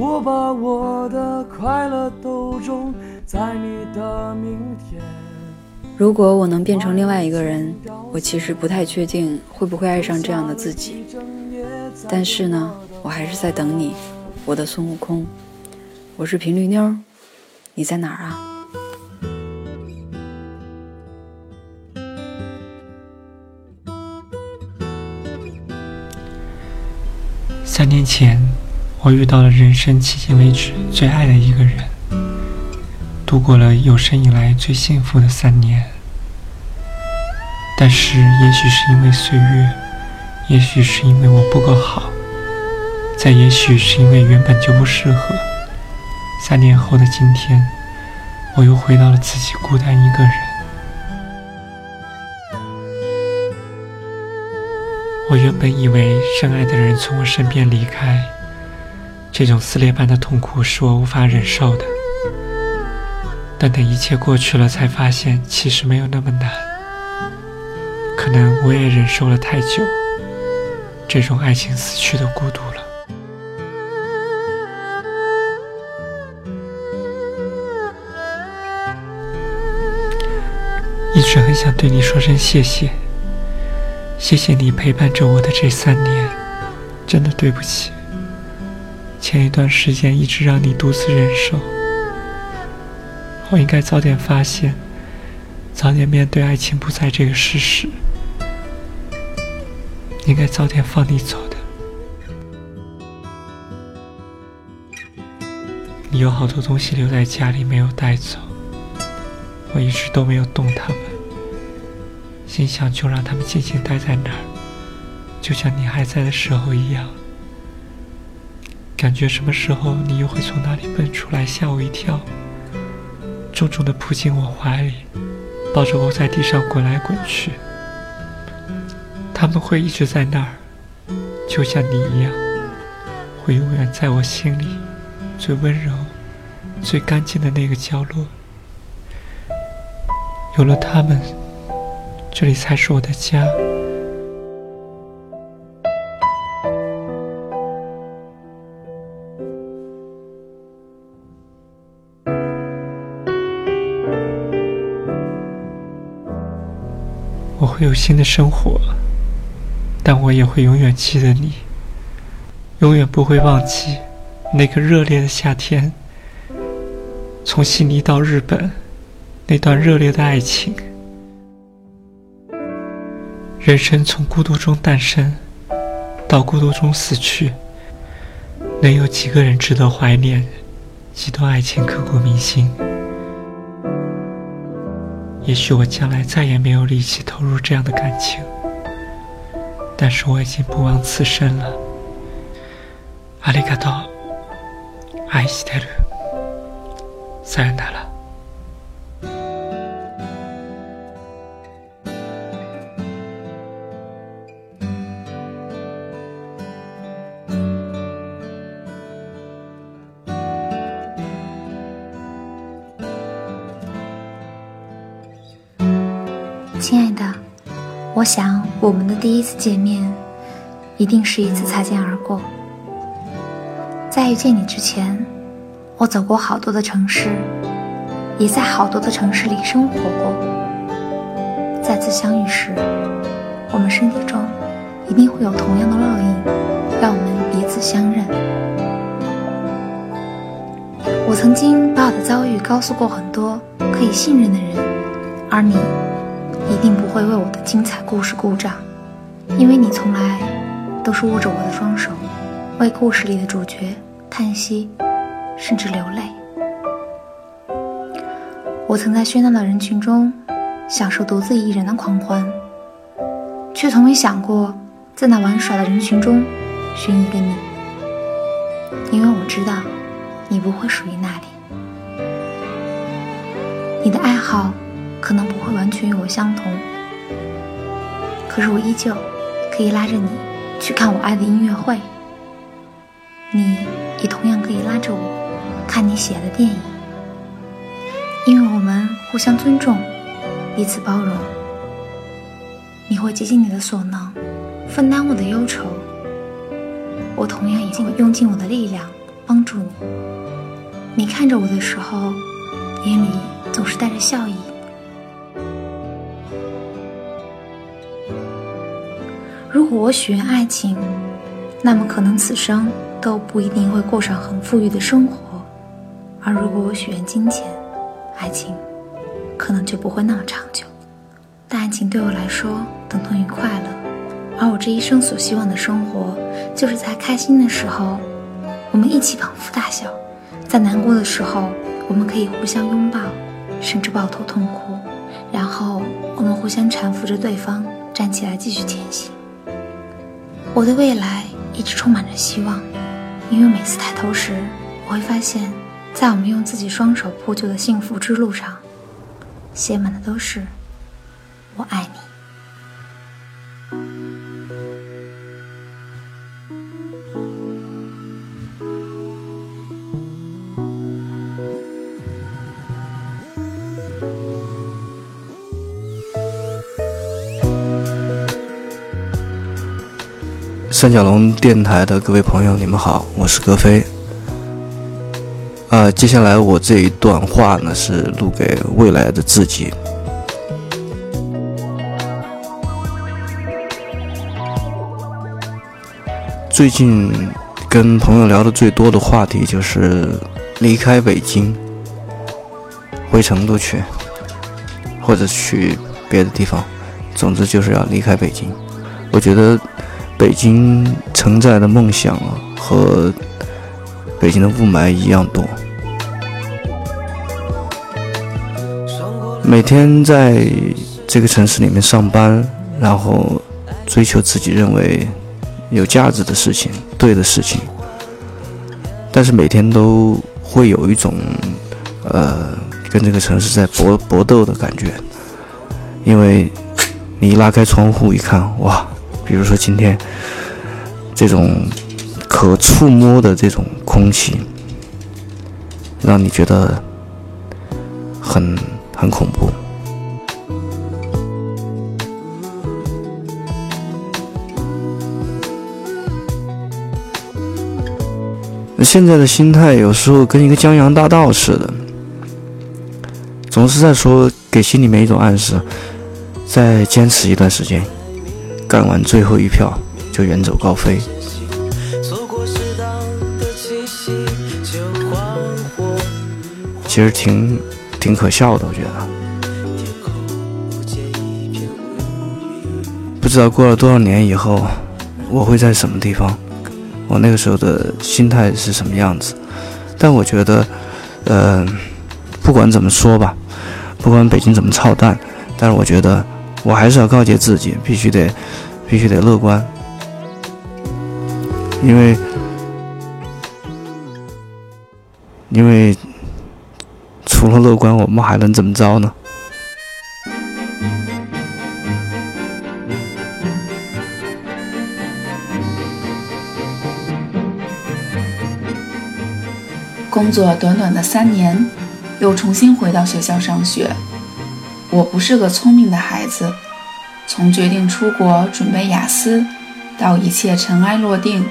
我把我的快乐都种在你的明天。如果我能变成另外一个人，我其实不太确定会不会爱上这样的自己。但是呢，我还是在等你，我的孙悟空。我是频率妞，你在哪儿啊？三年前。我遇到了人生迄今为止最爱的一个人，度过了有生以来最幸福的三年。但是，也许是因为岁月，也许是因为我不够好，再也许是因为原本就不适合。三年后的今天，我又回到了自己孤单一个人。我原本以为深爱的人从我身边离开，这种撕裂般的痛苦是我无法忍受的。但等一切过去了，才发现其实没有那么难。可能我也忍受了太久，这种爱情死去的孤独了。一直很想对你说声谢谢。谢谢你陪伴着我的这三年，真的对不起。前一段时间一直让你独自忍受，我应该早点发现，早点面对爱情不在这个事实，应该早点放你走的。你有好多东西留在家里没有带走，我一直都没有动它们。心想，就让他们静静待在那儿，就像你还在的时候一样。感觉什么时候你又会从哪里蹦出来，吓我一跳，重重的扑进我怀里，抱着我在地上滚来滚去。他们会一直在那儿，就像你一样，会永远在我心里最温柔、最干净的那个角落。有了他们。这里才是我的家。会有新的生活，但我也会永远记得你，永远不会忘记那个热烈的夏天，从悉尼到日本那段热烈的爱情。人生从孤独中诞生，到孤独中死去，能有几个人值得怀念？几段爱情刻骨铭心？也许我将来再也没有力气投入这样的感情，但是我已经不枉此生了。阿里嘎多，爱してる。さよなら。 第一次见面，一定是一次擦肩而过。在遇见你之前，我走过好多的城市，也在好多的城市里生活过。再次相遇时，我们身体中一定会有同样的烙印，让我们彼此相认。我曾经把我的遭遇告诉过很多可以信任的人，而你。一定不会为我的精彩故事鼓掌，因为你从来都是握着我的双手，为故事里的主角叹息，甚至流泪。我曾在喧闹的人群中享受独自一人的狂欢，却从未想过在那玩耍的人群中寻一个你，因为我知道你不会属于那里，你的爱好。可能不会完全与我相同，可是我依旧可以拉着你去看我爱的音乐会。你也同样可以拉着我看你喜爱的电影，因为我们互相尊重，彼此包容。你会竭尽你的所能，分担我的忧愁，我同样也会用尽我的力量帮助你。你看着我的时候，眼里总是带着笑意。如果我许愿爱情，那么可能此生都不一定会过上很富裕的生活；而如果我许愿金钱，爱情可能就不会那么长久。但爱情对我来说等同于快乐，而我这一生所希望的生活，就是在开心的时候，我们一起捧腹大笑；在难过的时候，我们可以互相拥抱，甚至抱头痛哭，然后我们互相搀扶着对方站起来继续前行。我的未来一直充满着希望，因为每次抬头时，我会发现，在我们用自己双手铺就的幸福之路上，写满的都是“我爱你”。三角龙电台的各位朋友，你们好，我是格飞。啊，接下来我这一段话呢，是录给未来的自己。最近跟朋友聊的最多的话题就是离开北京，回成都去，或者去别的地方，总之就是要离开北京。我觉得北京承载的梦想啊，和北京的雾霾一样多。每天在这个城市里面上班，然后追求自己认为。有价值的事情，对的事情，但是每天都会有一种，呃，跟这个城市在搏搏斗的感觉，因为你一拉开窗户一看，哇，比如说今天这种可触摸的这种空气，让你觉得很很恐怖。现在的心态有时候跟一个江洋大盗似的，总是在说给心里面一种暗示，再坚持一段时间，干完最后一票就远走高飞。其实挺挺可笑的，我觉得。不知道过了多少年以后，我会在什么地方。我那个时候的心态是什么样子？但我觉得，呃，不管怎么说吧，不管北京怎么操蛋，但是我觉得我还是要告诫自己，必须得，必须得乐观，因为，因为除了乐观，我们还能怎么着呢？工作短短的三年，又重新回到学校上学。我不是个聪明的孩子，从决定出国准备雅思，到一切尘埃落定，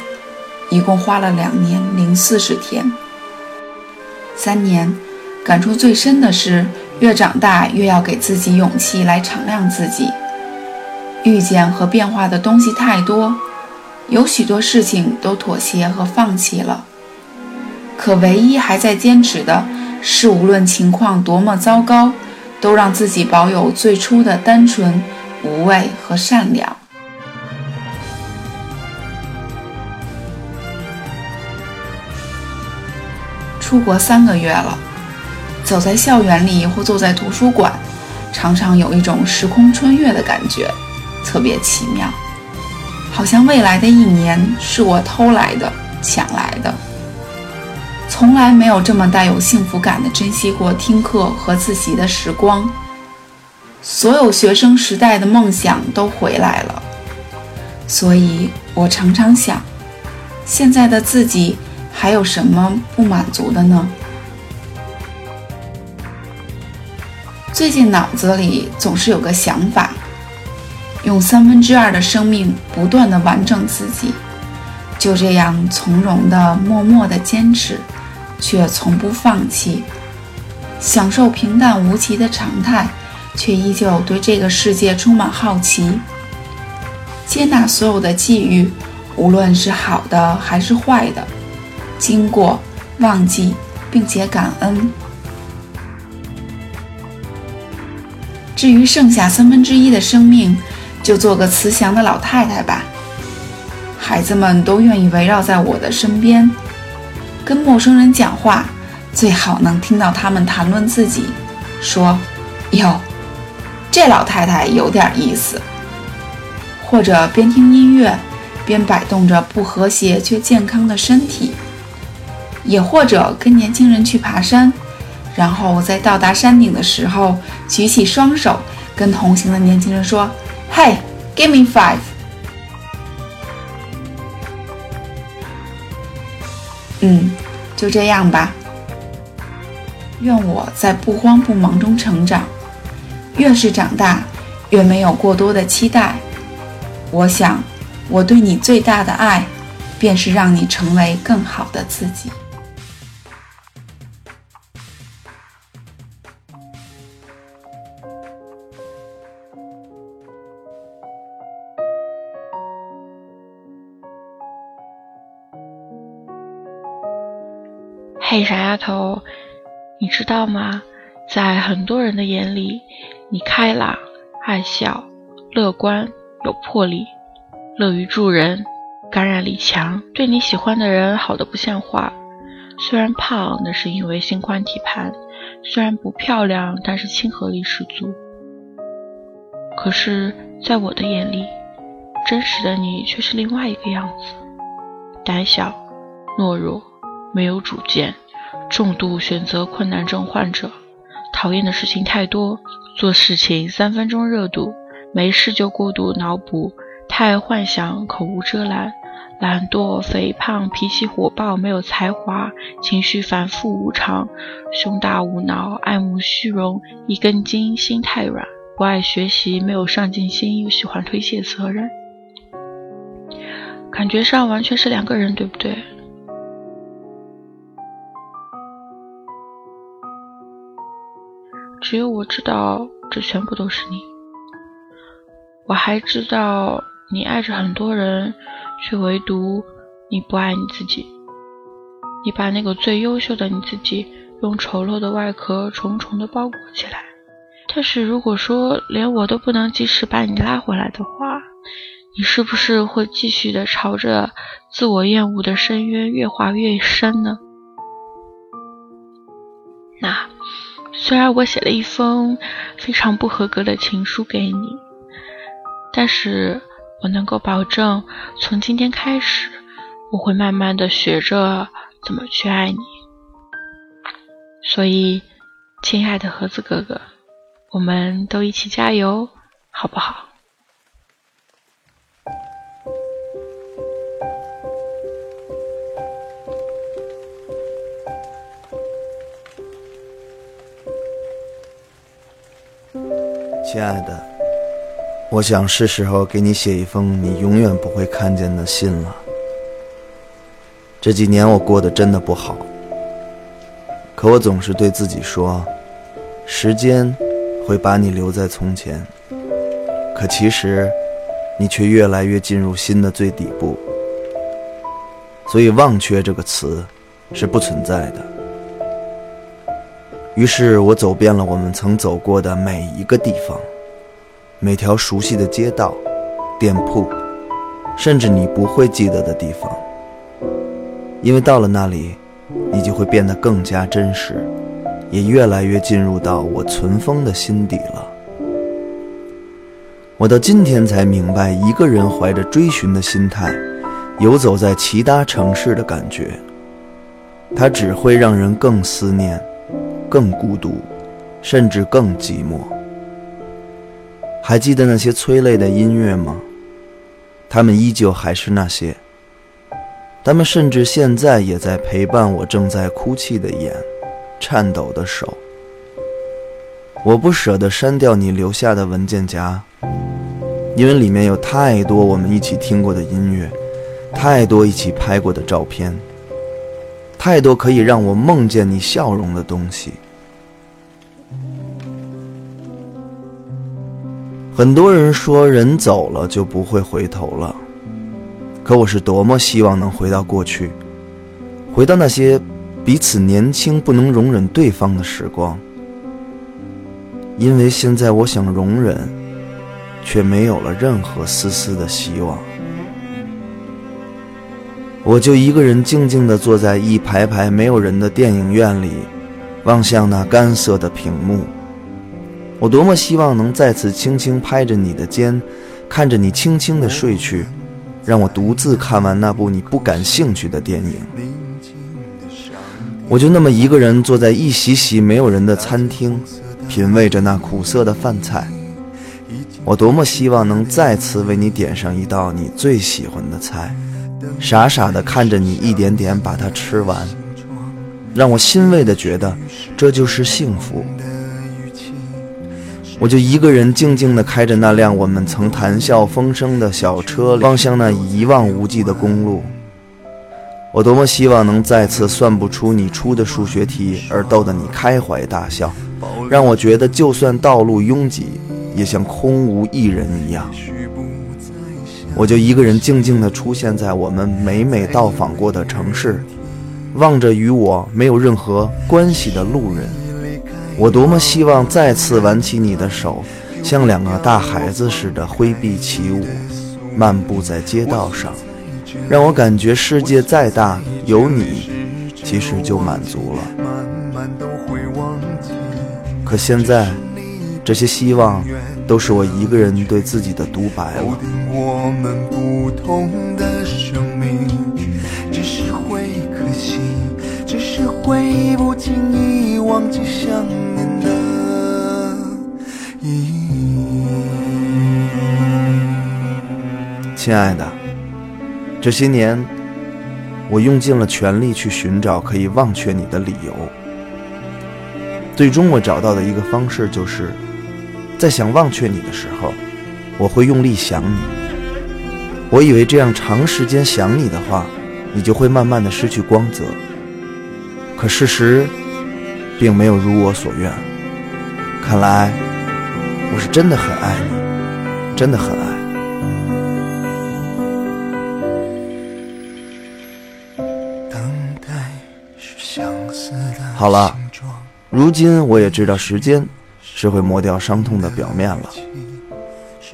一共花了两年零四十天。三年，感触最深的是，越长大越要给自己勇气来敞亮自己。遇见和变化的东西太多，有许多事情都妥协和放弃了。可唯一还在坚持的是，无论情况多么糟糕，都让自己保有最初的单纯、无畏和善良。出国三个月了，走在校园里或坐在图书馆，常常有一种时空穿越的感觉，特别奇妙，好像未来的一年是我偷来的、抢来的。从来没有这么带有幸福感的珍惜过听课和自习的时光，所有学生时代的梦想都回来了，所以我常常想，现在的自己还有什么不满足的呢？最近脑子里总是有个想法，用三分之二的生命不断的完整自己，就这样从容的、默默的坚持。却从不放弃，享受平淡无奇的常态，却依旧对这个世界充满好奇。接纳所有的际遇，无论是好的还是坏的，经过、忘记，并且感恩。至于剩下三分之一的生命，就做个慈祥的老太太吧。孩子们都愿意围绕在我的身边。跟陌生人讲话，最好能听到他们谈论自己，说：“哟，这老太太有点意思。”或者边听音乐，边摆动着不和谐却健康的身体；也或者跟年轻人去爬山，然后在到达山顶的时候，举起双手，跟同行的年轻人说嘿，give me five。”嗯，就这样吧。愿我在不慌不忙中成长，越是长大，越没有过多的期待。我想，我对你最大的爱，便是让你成为更好的自己。嘿，傻丫头，你知道吗？在很多人的眼里，你开朗、爱笑、乐观、有魄力、乐于助人、感染力强，对你喜欢的人好的不像话。虽然胖，那是因为心宽体盘；虽然不漂亮，但是亲和力十足。可是，在我的眼里，真实的你却是另外一个样子：胆小、懦弱。没有主见，重度选择困难症患者，讨厌的事情太多，做事情三分钟热度，没事就过度脑补，太爱幻想，口无遮拦，懒惰、肥胖、脾气火爆、没有才华、情绪反复无常、胸大无脑、爱慕虚荣、一根筋、心太软、不爱学习、没有上进心、又喜欢推卸责任，感觉上完全是两个人，对不对？只有我知道，这全部都是你。我还知道你爱着很多人，却唯独你不爱你自己。你把那个最优秀的你自己用丑陋的外壳重重的包裹起来。但是如果说连我都不能及时把你拉回来的话，你是不是会继续的朝着自我厌恶的深渊越滑越深呢？虽然我写了一封非常不合格的情书给你，但是我能够保证，从今天开始，我会慢慢的学着怎么去爱你。所以，亲爱的盒子哥哥，我们都一起加油，好不好？亲爱的，我想是时候给你写一封你永远不会看见的信了。这几年我过得真的不好，可我总是对自己说，时间会把你留在从前。可其实，你却越来越进入心的最底部。所以，忘却这个词是不存在的。于是我走遍了我们曾走过的每一个地方，每条熟悉的街道、店铺，甚至你不会记得的地方。因为到了那里，你就会变得更加真实，也越来越进入到我存封的心底了。我到今天才明白，一个人怀着追寻的心态，游走在其他城市的感觉，它只会让人更思念。更孤独，甚至更寂寞。还记得那些催泪的音乐吗？他们依旧还是那些。他们甚至现在也在陪伴我正在哭泣的眼，颤抖的手。我不舍得删掉你留下的文件夹，因为里面有太多我们一起听过的音乐，太多一起拍过的照片。太多可以让我梦见你笑容的东西。很多人说人走了就不会回头了，可我是多么希望能回到过去，回到那些彼此年轻不能容忍对方的时光。因为现在我想容忍，却没有了任何丝丝的希望。我就一个人静静地坐在一排排没有人的电影院里，望向那干涩的屏幕。我多么希望能再次轻轻拍着你的肩，看着你轻轻地睡去，让我独自看完那部你不感兴趣的电影。我就那么一个人坐在一席席没有人的餐厅，品味着那苦涩的饭菜。我多么希望能再次为你点上一道你最喜欢的菜。傻傻的看着你一点点把它吃完，让我欣慰的觉得这就是幸福。我就一个人静静地开着那辆我们曾谈笑风生的小车，望向那一望无际的公路。我多么希望能再次算不出你出的数学题而逗得你开怀大笑，让我觉得就算道路拥挤，也像空无一人一样。我就一个人静静地出现在我们每每到访过的城市，望着与我没有任何关系的路人。我多么希望再次挽起你的手，像两个大孩子似的挥臂起舞，漫步在街道上，让我感觉世界再大，有你，其实就满足了。可现在，这些希望。都是我一个人对自己的独白了。我们不同的生命，只是会可惜，只是会不经意忘记想念的意义。亲爱的，这些年，我用尽了全力去寻找可以忘却你的理由。最终，我找到的一个方式就是。在想忘却你的时候，我会用力想你。我以为这样长时间想你的话，你就会慢慢的失去光泽。可事实并没有如我所愿。看来我是真的很爱你，真的很爱。好了，如今我也知道时间。是会磨掉伤痛的表面了，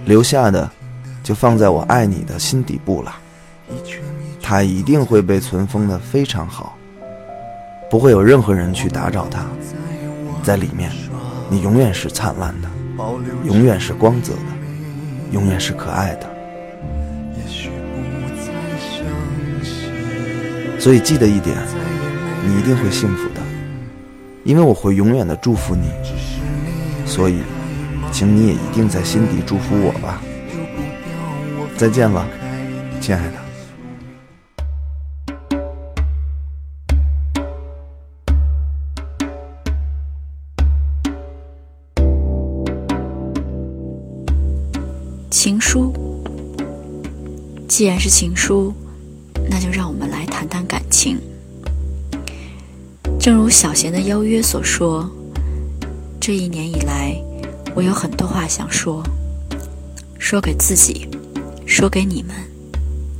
留下的就放在我爱你的心底部了。它一定会被存封的非常好，不会有任何人去打扰它。在里面，你永远是灿烂的，永远是光泽的，永远是可爱的。所以记得一点，你一定会幸福的，因为我会永远的祝福你。所以，请你也一定在心底祝福我吧。再见了，亲爱的。情书，既然是情书，那就让我们来谈谈感情。正如小贤的邀约所说。这一年以来，我有很多话想说，说给自己，说给你们，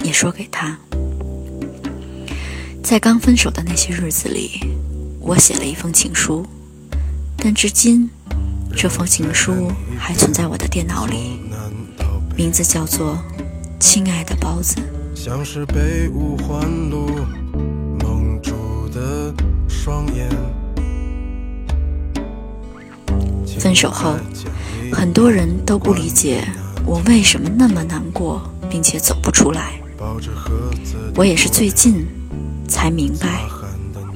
也说给他。在刚分手的那些日子里，我写了一封情书，但至今，这封情书还存在我的电脑里，名字叫做《亲爱的包子》。像是被五环路蒙住的双眼。分手后，很多人都不理解我为什么那么难过，并且走不出来。我也是最近才明白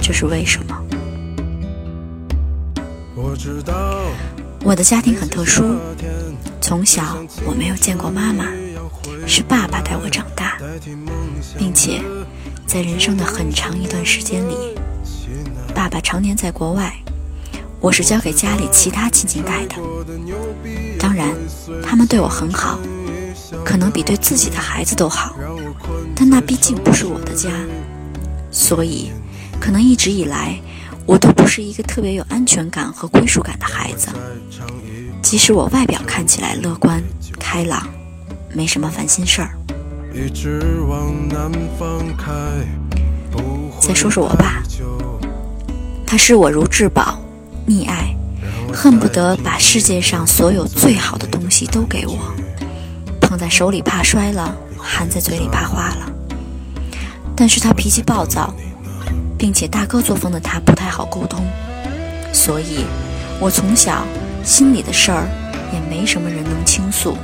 这是为什么。我的家庭很特殊，从小我没有见过妈妈，是爸爸带我长大，并且在人生的很长一段时间里，爸爸常年在国外。我是交给家里其他亲戚带的，当然，他们对我很好，可能比对自己的孩子都好，但那毕竟不是我的家，所以，可能一直以来，我都不是一个特别有安全感和归属感的孩子。即使我外表看起来乐观开朗，没什么烦心事儿。再说说我爸，他视我如至宝。溺爱，恨不得把世界上所有最好的东西都给我。捧在手里怕摔了，含在嘴里怕化了。但是他脾气暴躁，并且大哥作风的他不太好沟通，所以，我从小心里的事儿也没什么人能倾诉。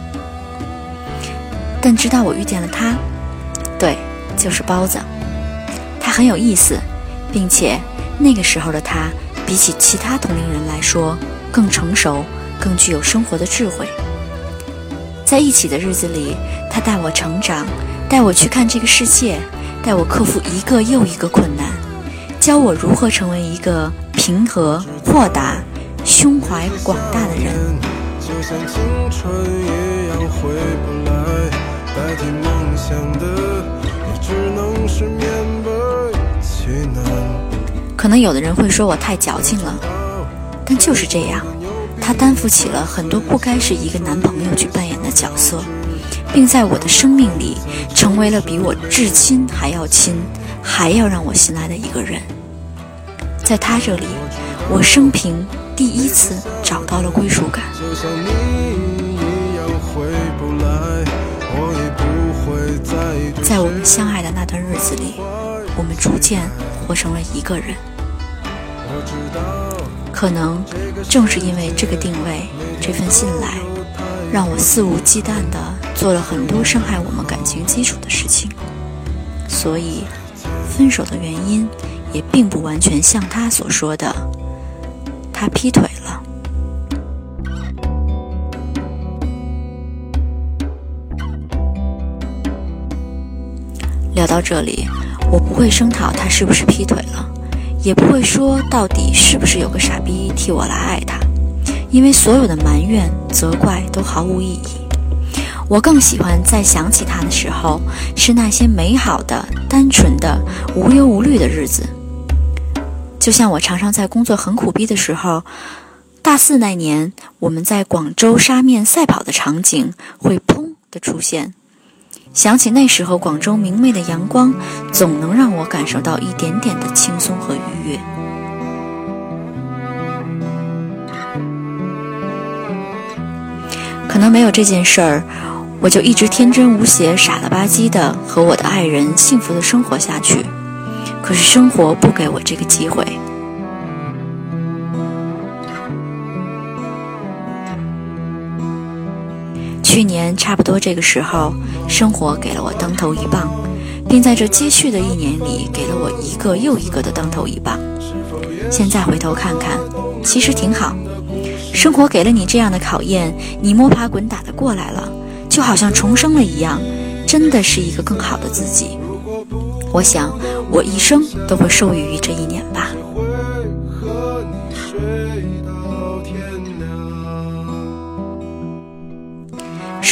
但直到我遇见了他，对，就是包子，他很有意思，并且那个时候的他。比起其他同龄人来说，更成熟，更具有生活的智慧。在一起的日子里，他带我成长，带我去看这个世界，带我克服一个又一个困难，教我如何成为一个平和、豁达、胸怀广大的人。就像青春一样回不来，代替梦想的也只能是勉为其难。可能有的人会说我太矫情了，但就是这样，他担负起了很多不该是一个男朋友去扮演的角色，并在我的生命里成为了比我至亲还要亲、还要让我信赖的一个人。在他这里，我生平第一次找到了归属感。在我们相爱的那段日子里，我们逐渐活成了一个人。可能正是因为这个定位，这份信赖，让我肆无忌惮地做了很多伤害我们感情基础的事情。所以，分手的原因也并不完全像他所说的，他劈腿了。聊到这里，我不会声讨他是不是劈腿了。也不会说到底是不是有个傻逼替我来爱他，因为所有的埋怨、责怪都毫无意义。我更喜欢在想起他的时候，是那些美好的、单纯的、无忧无虑的日子。就像我常常在工作很苦逼的时候，大四那年我们在广州沙面赛跑的场景会砰的出现。想起那时候广州明媚的阳光，总能让我感受到一点点的轻松和愉悦。可能没有这件事儿，我就一直天真无邪、傻了吧唧的和我的爱人幸福的生活下去。可是生活不给我这个机会。去年差不多这个时候，生活给了我当头一棒，并在这接续的一年里给了我一个又一个的当头一棒。现在回头看看，其实挺好。生活给了你这样的考验，你摸爬滚打的过来了，就好像重生了一样，真的是一个更好的自己。我想，我一生都会受益于这一年吧。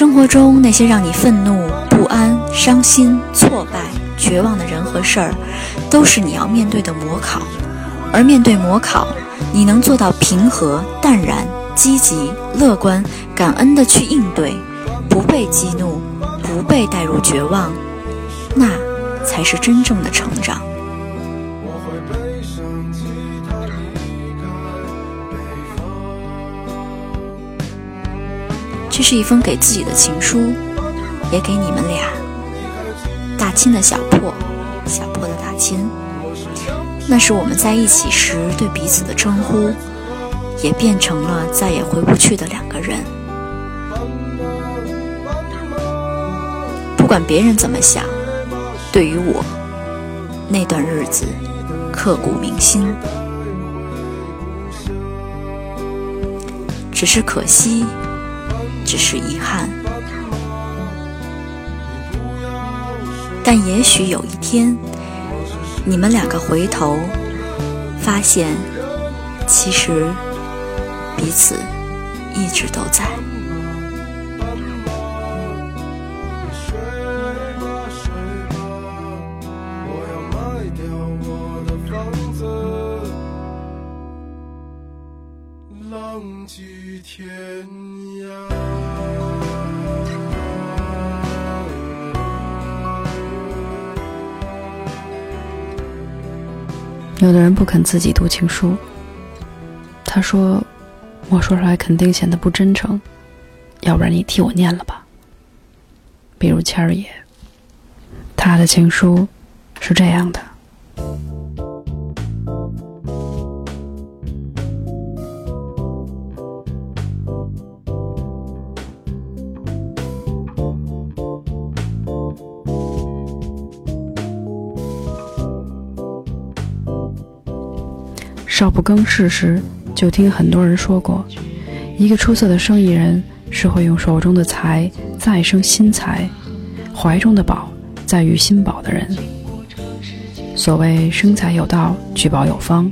生活中那些让你愤怒、不安、伤心、挫败、绝望的人和事儿，都是你要面对的模考。而面对模考，你能做到平和、淡然、积极、乐观、感恩的去应对，不被激怒，不被带入绝望，那才是真正的成长。这是一封给自己的情书，也给你们俩。大亲的小破，小破的大亲，那是我们在一起时对彼此的称呼，也变成了再也回不去的两个人。不管别人怎么想，对于我，那段日子刻骨铭心。只是可惜。只是遗憾，但也许有一天，你们两个回头发现，其实彼此一直都在。有的人不肯自己读情书，他说：“我说出来肯定显得不真诚，要不然你替我念了吧。”比如谦儿爷，他的情书是这样的。少不更事时，就听很多人说过，一个出色的生意人是会用手中的财再生新财，怀中的宝在于新宝的人。所谓生财有道，聚宝有方。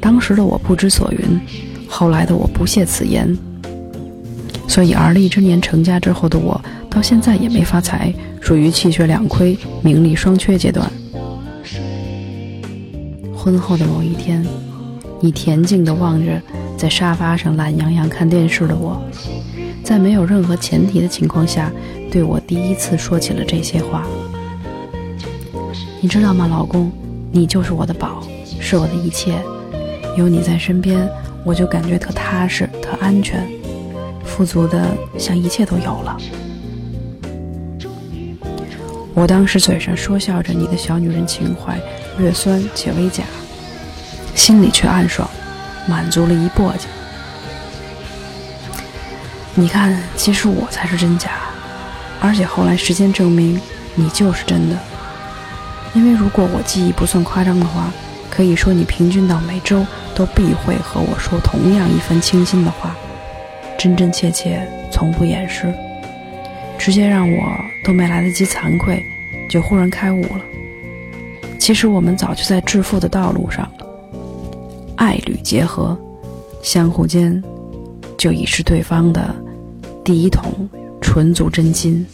当时的我不知所云，后来的我不屑此言，所以而立之年成家之后的我，到现在也没发财，属于气血两亏、名利双缺阶段。婚后的某一天，你恬静地望着在沙发上懒洋洋看电视的我，在没有任何前提的情况下，对我第一次说起了这些话。你知道吗，老公？你就是我的宝，是我的一切。有你在身边，我就感觉特踏实、特安全，富足的像一切都有了。我当时嘴上说笑着你的小女人情怀，略酸且微假，心里却暗爽，满足了一簸箕。你看，其实我才是真假，而且后来时间证明，你就是真的。因为如果我记忆不算夸张的话，可以说你平均到每周都必会和我说同样一番倾心的话，真真切切，从不掩饰，直接让我都没来得及惭愧，就忽然开悟了。其实我们早就在致富的道路上了，爱侣结合，相互间就已是对方的第一桶纯足真金，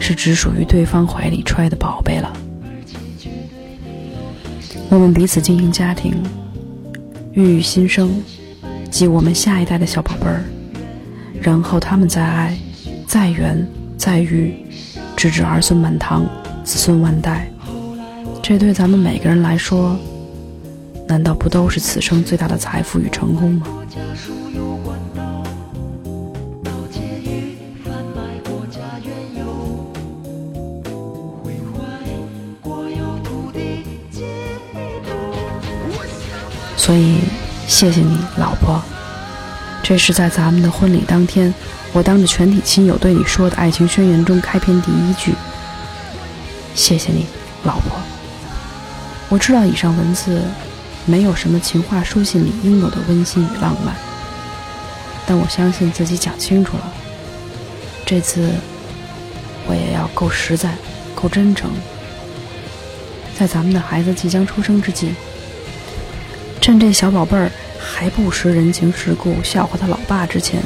是只属于对方怀里揣的宝贝了。我们彼此经营家庭，孕育新生，及我们下一代的小宝贝儿，然后他们再爱，再缘，再育，直至儿孙满堂，子孙万代。这对咱们每个人来说，难道不都是此生最大的财富与成功吗？所以，谢谢你，老婆。这是在咱们的婚礼当天，我当着全体亲友对你说的爱情宣言中开篇第一句。谢谢你，老婆。我知道以上文字没有什么情话书信里应有的温馨与浪漫，但我相信自己讲清楚了。这次我也要够实在，够真诚。在咱们的孩子即将出生之际。趁这小宝贝儿还不识人情世故，笑话他老爸之前，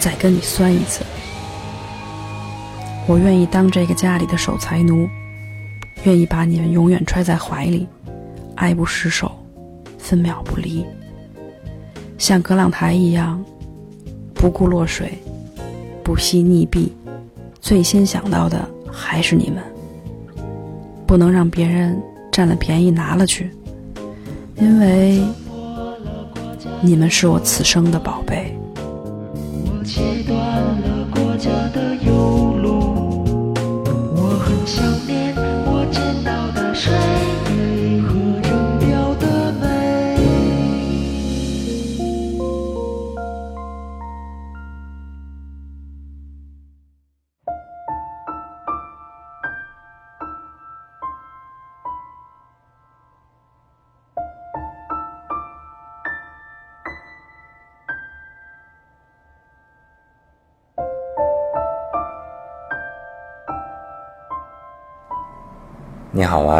再跟你酸一次。我愿意当这个家里的守财奴，愿意把你们永远揣在怀里，爱不释手，分秒不离。像葛朗台一样，不顾落水，不惜溺毙，最先想到的还是你们。不能让别人占了便宜拿了去。因为你们是我此生的宝贝。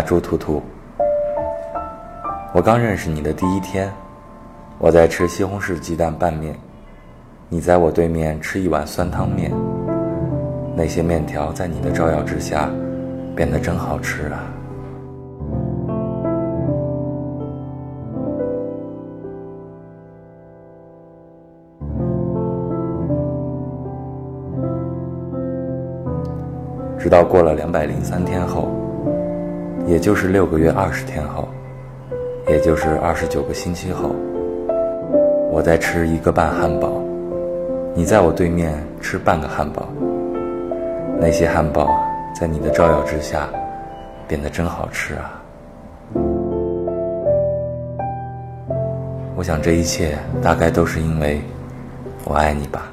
猪图图。我刚认识你的第一天，我在吃西红柿鸡蛋拌面，你在我对面吃一碗酸汤面。那些面条在你的照耀之下，变得真好吃啊！直到过了两百零三天后。也就是六个月二十天后，也就是二十九个星期后，我在吃一个半汉堡，你在我对面吃半个汉堡。那些汉堡在你的照耀之下，变得真好吃啊！我想这一切大概都是因为我爱你吧。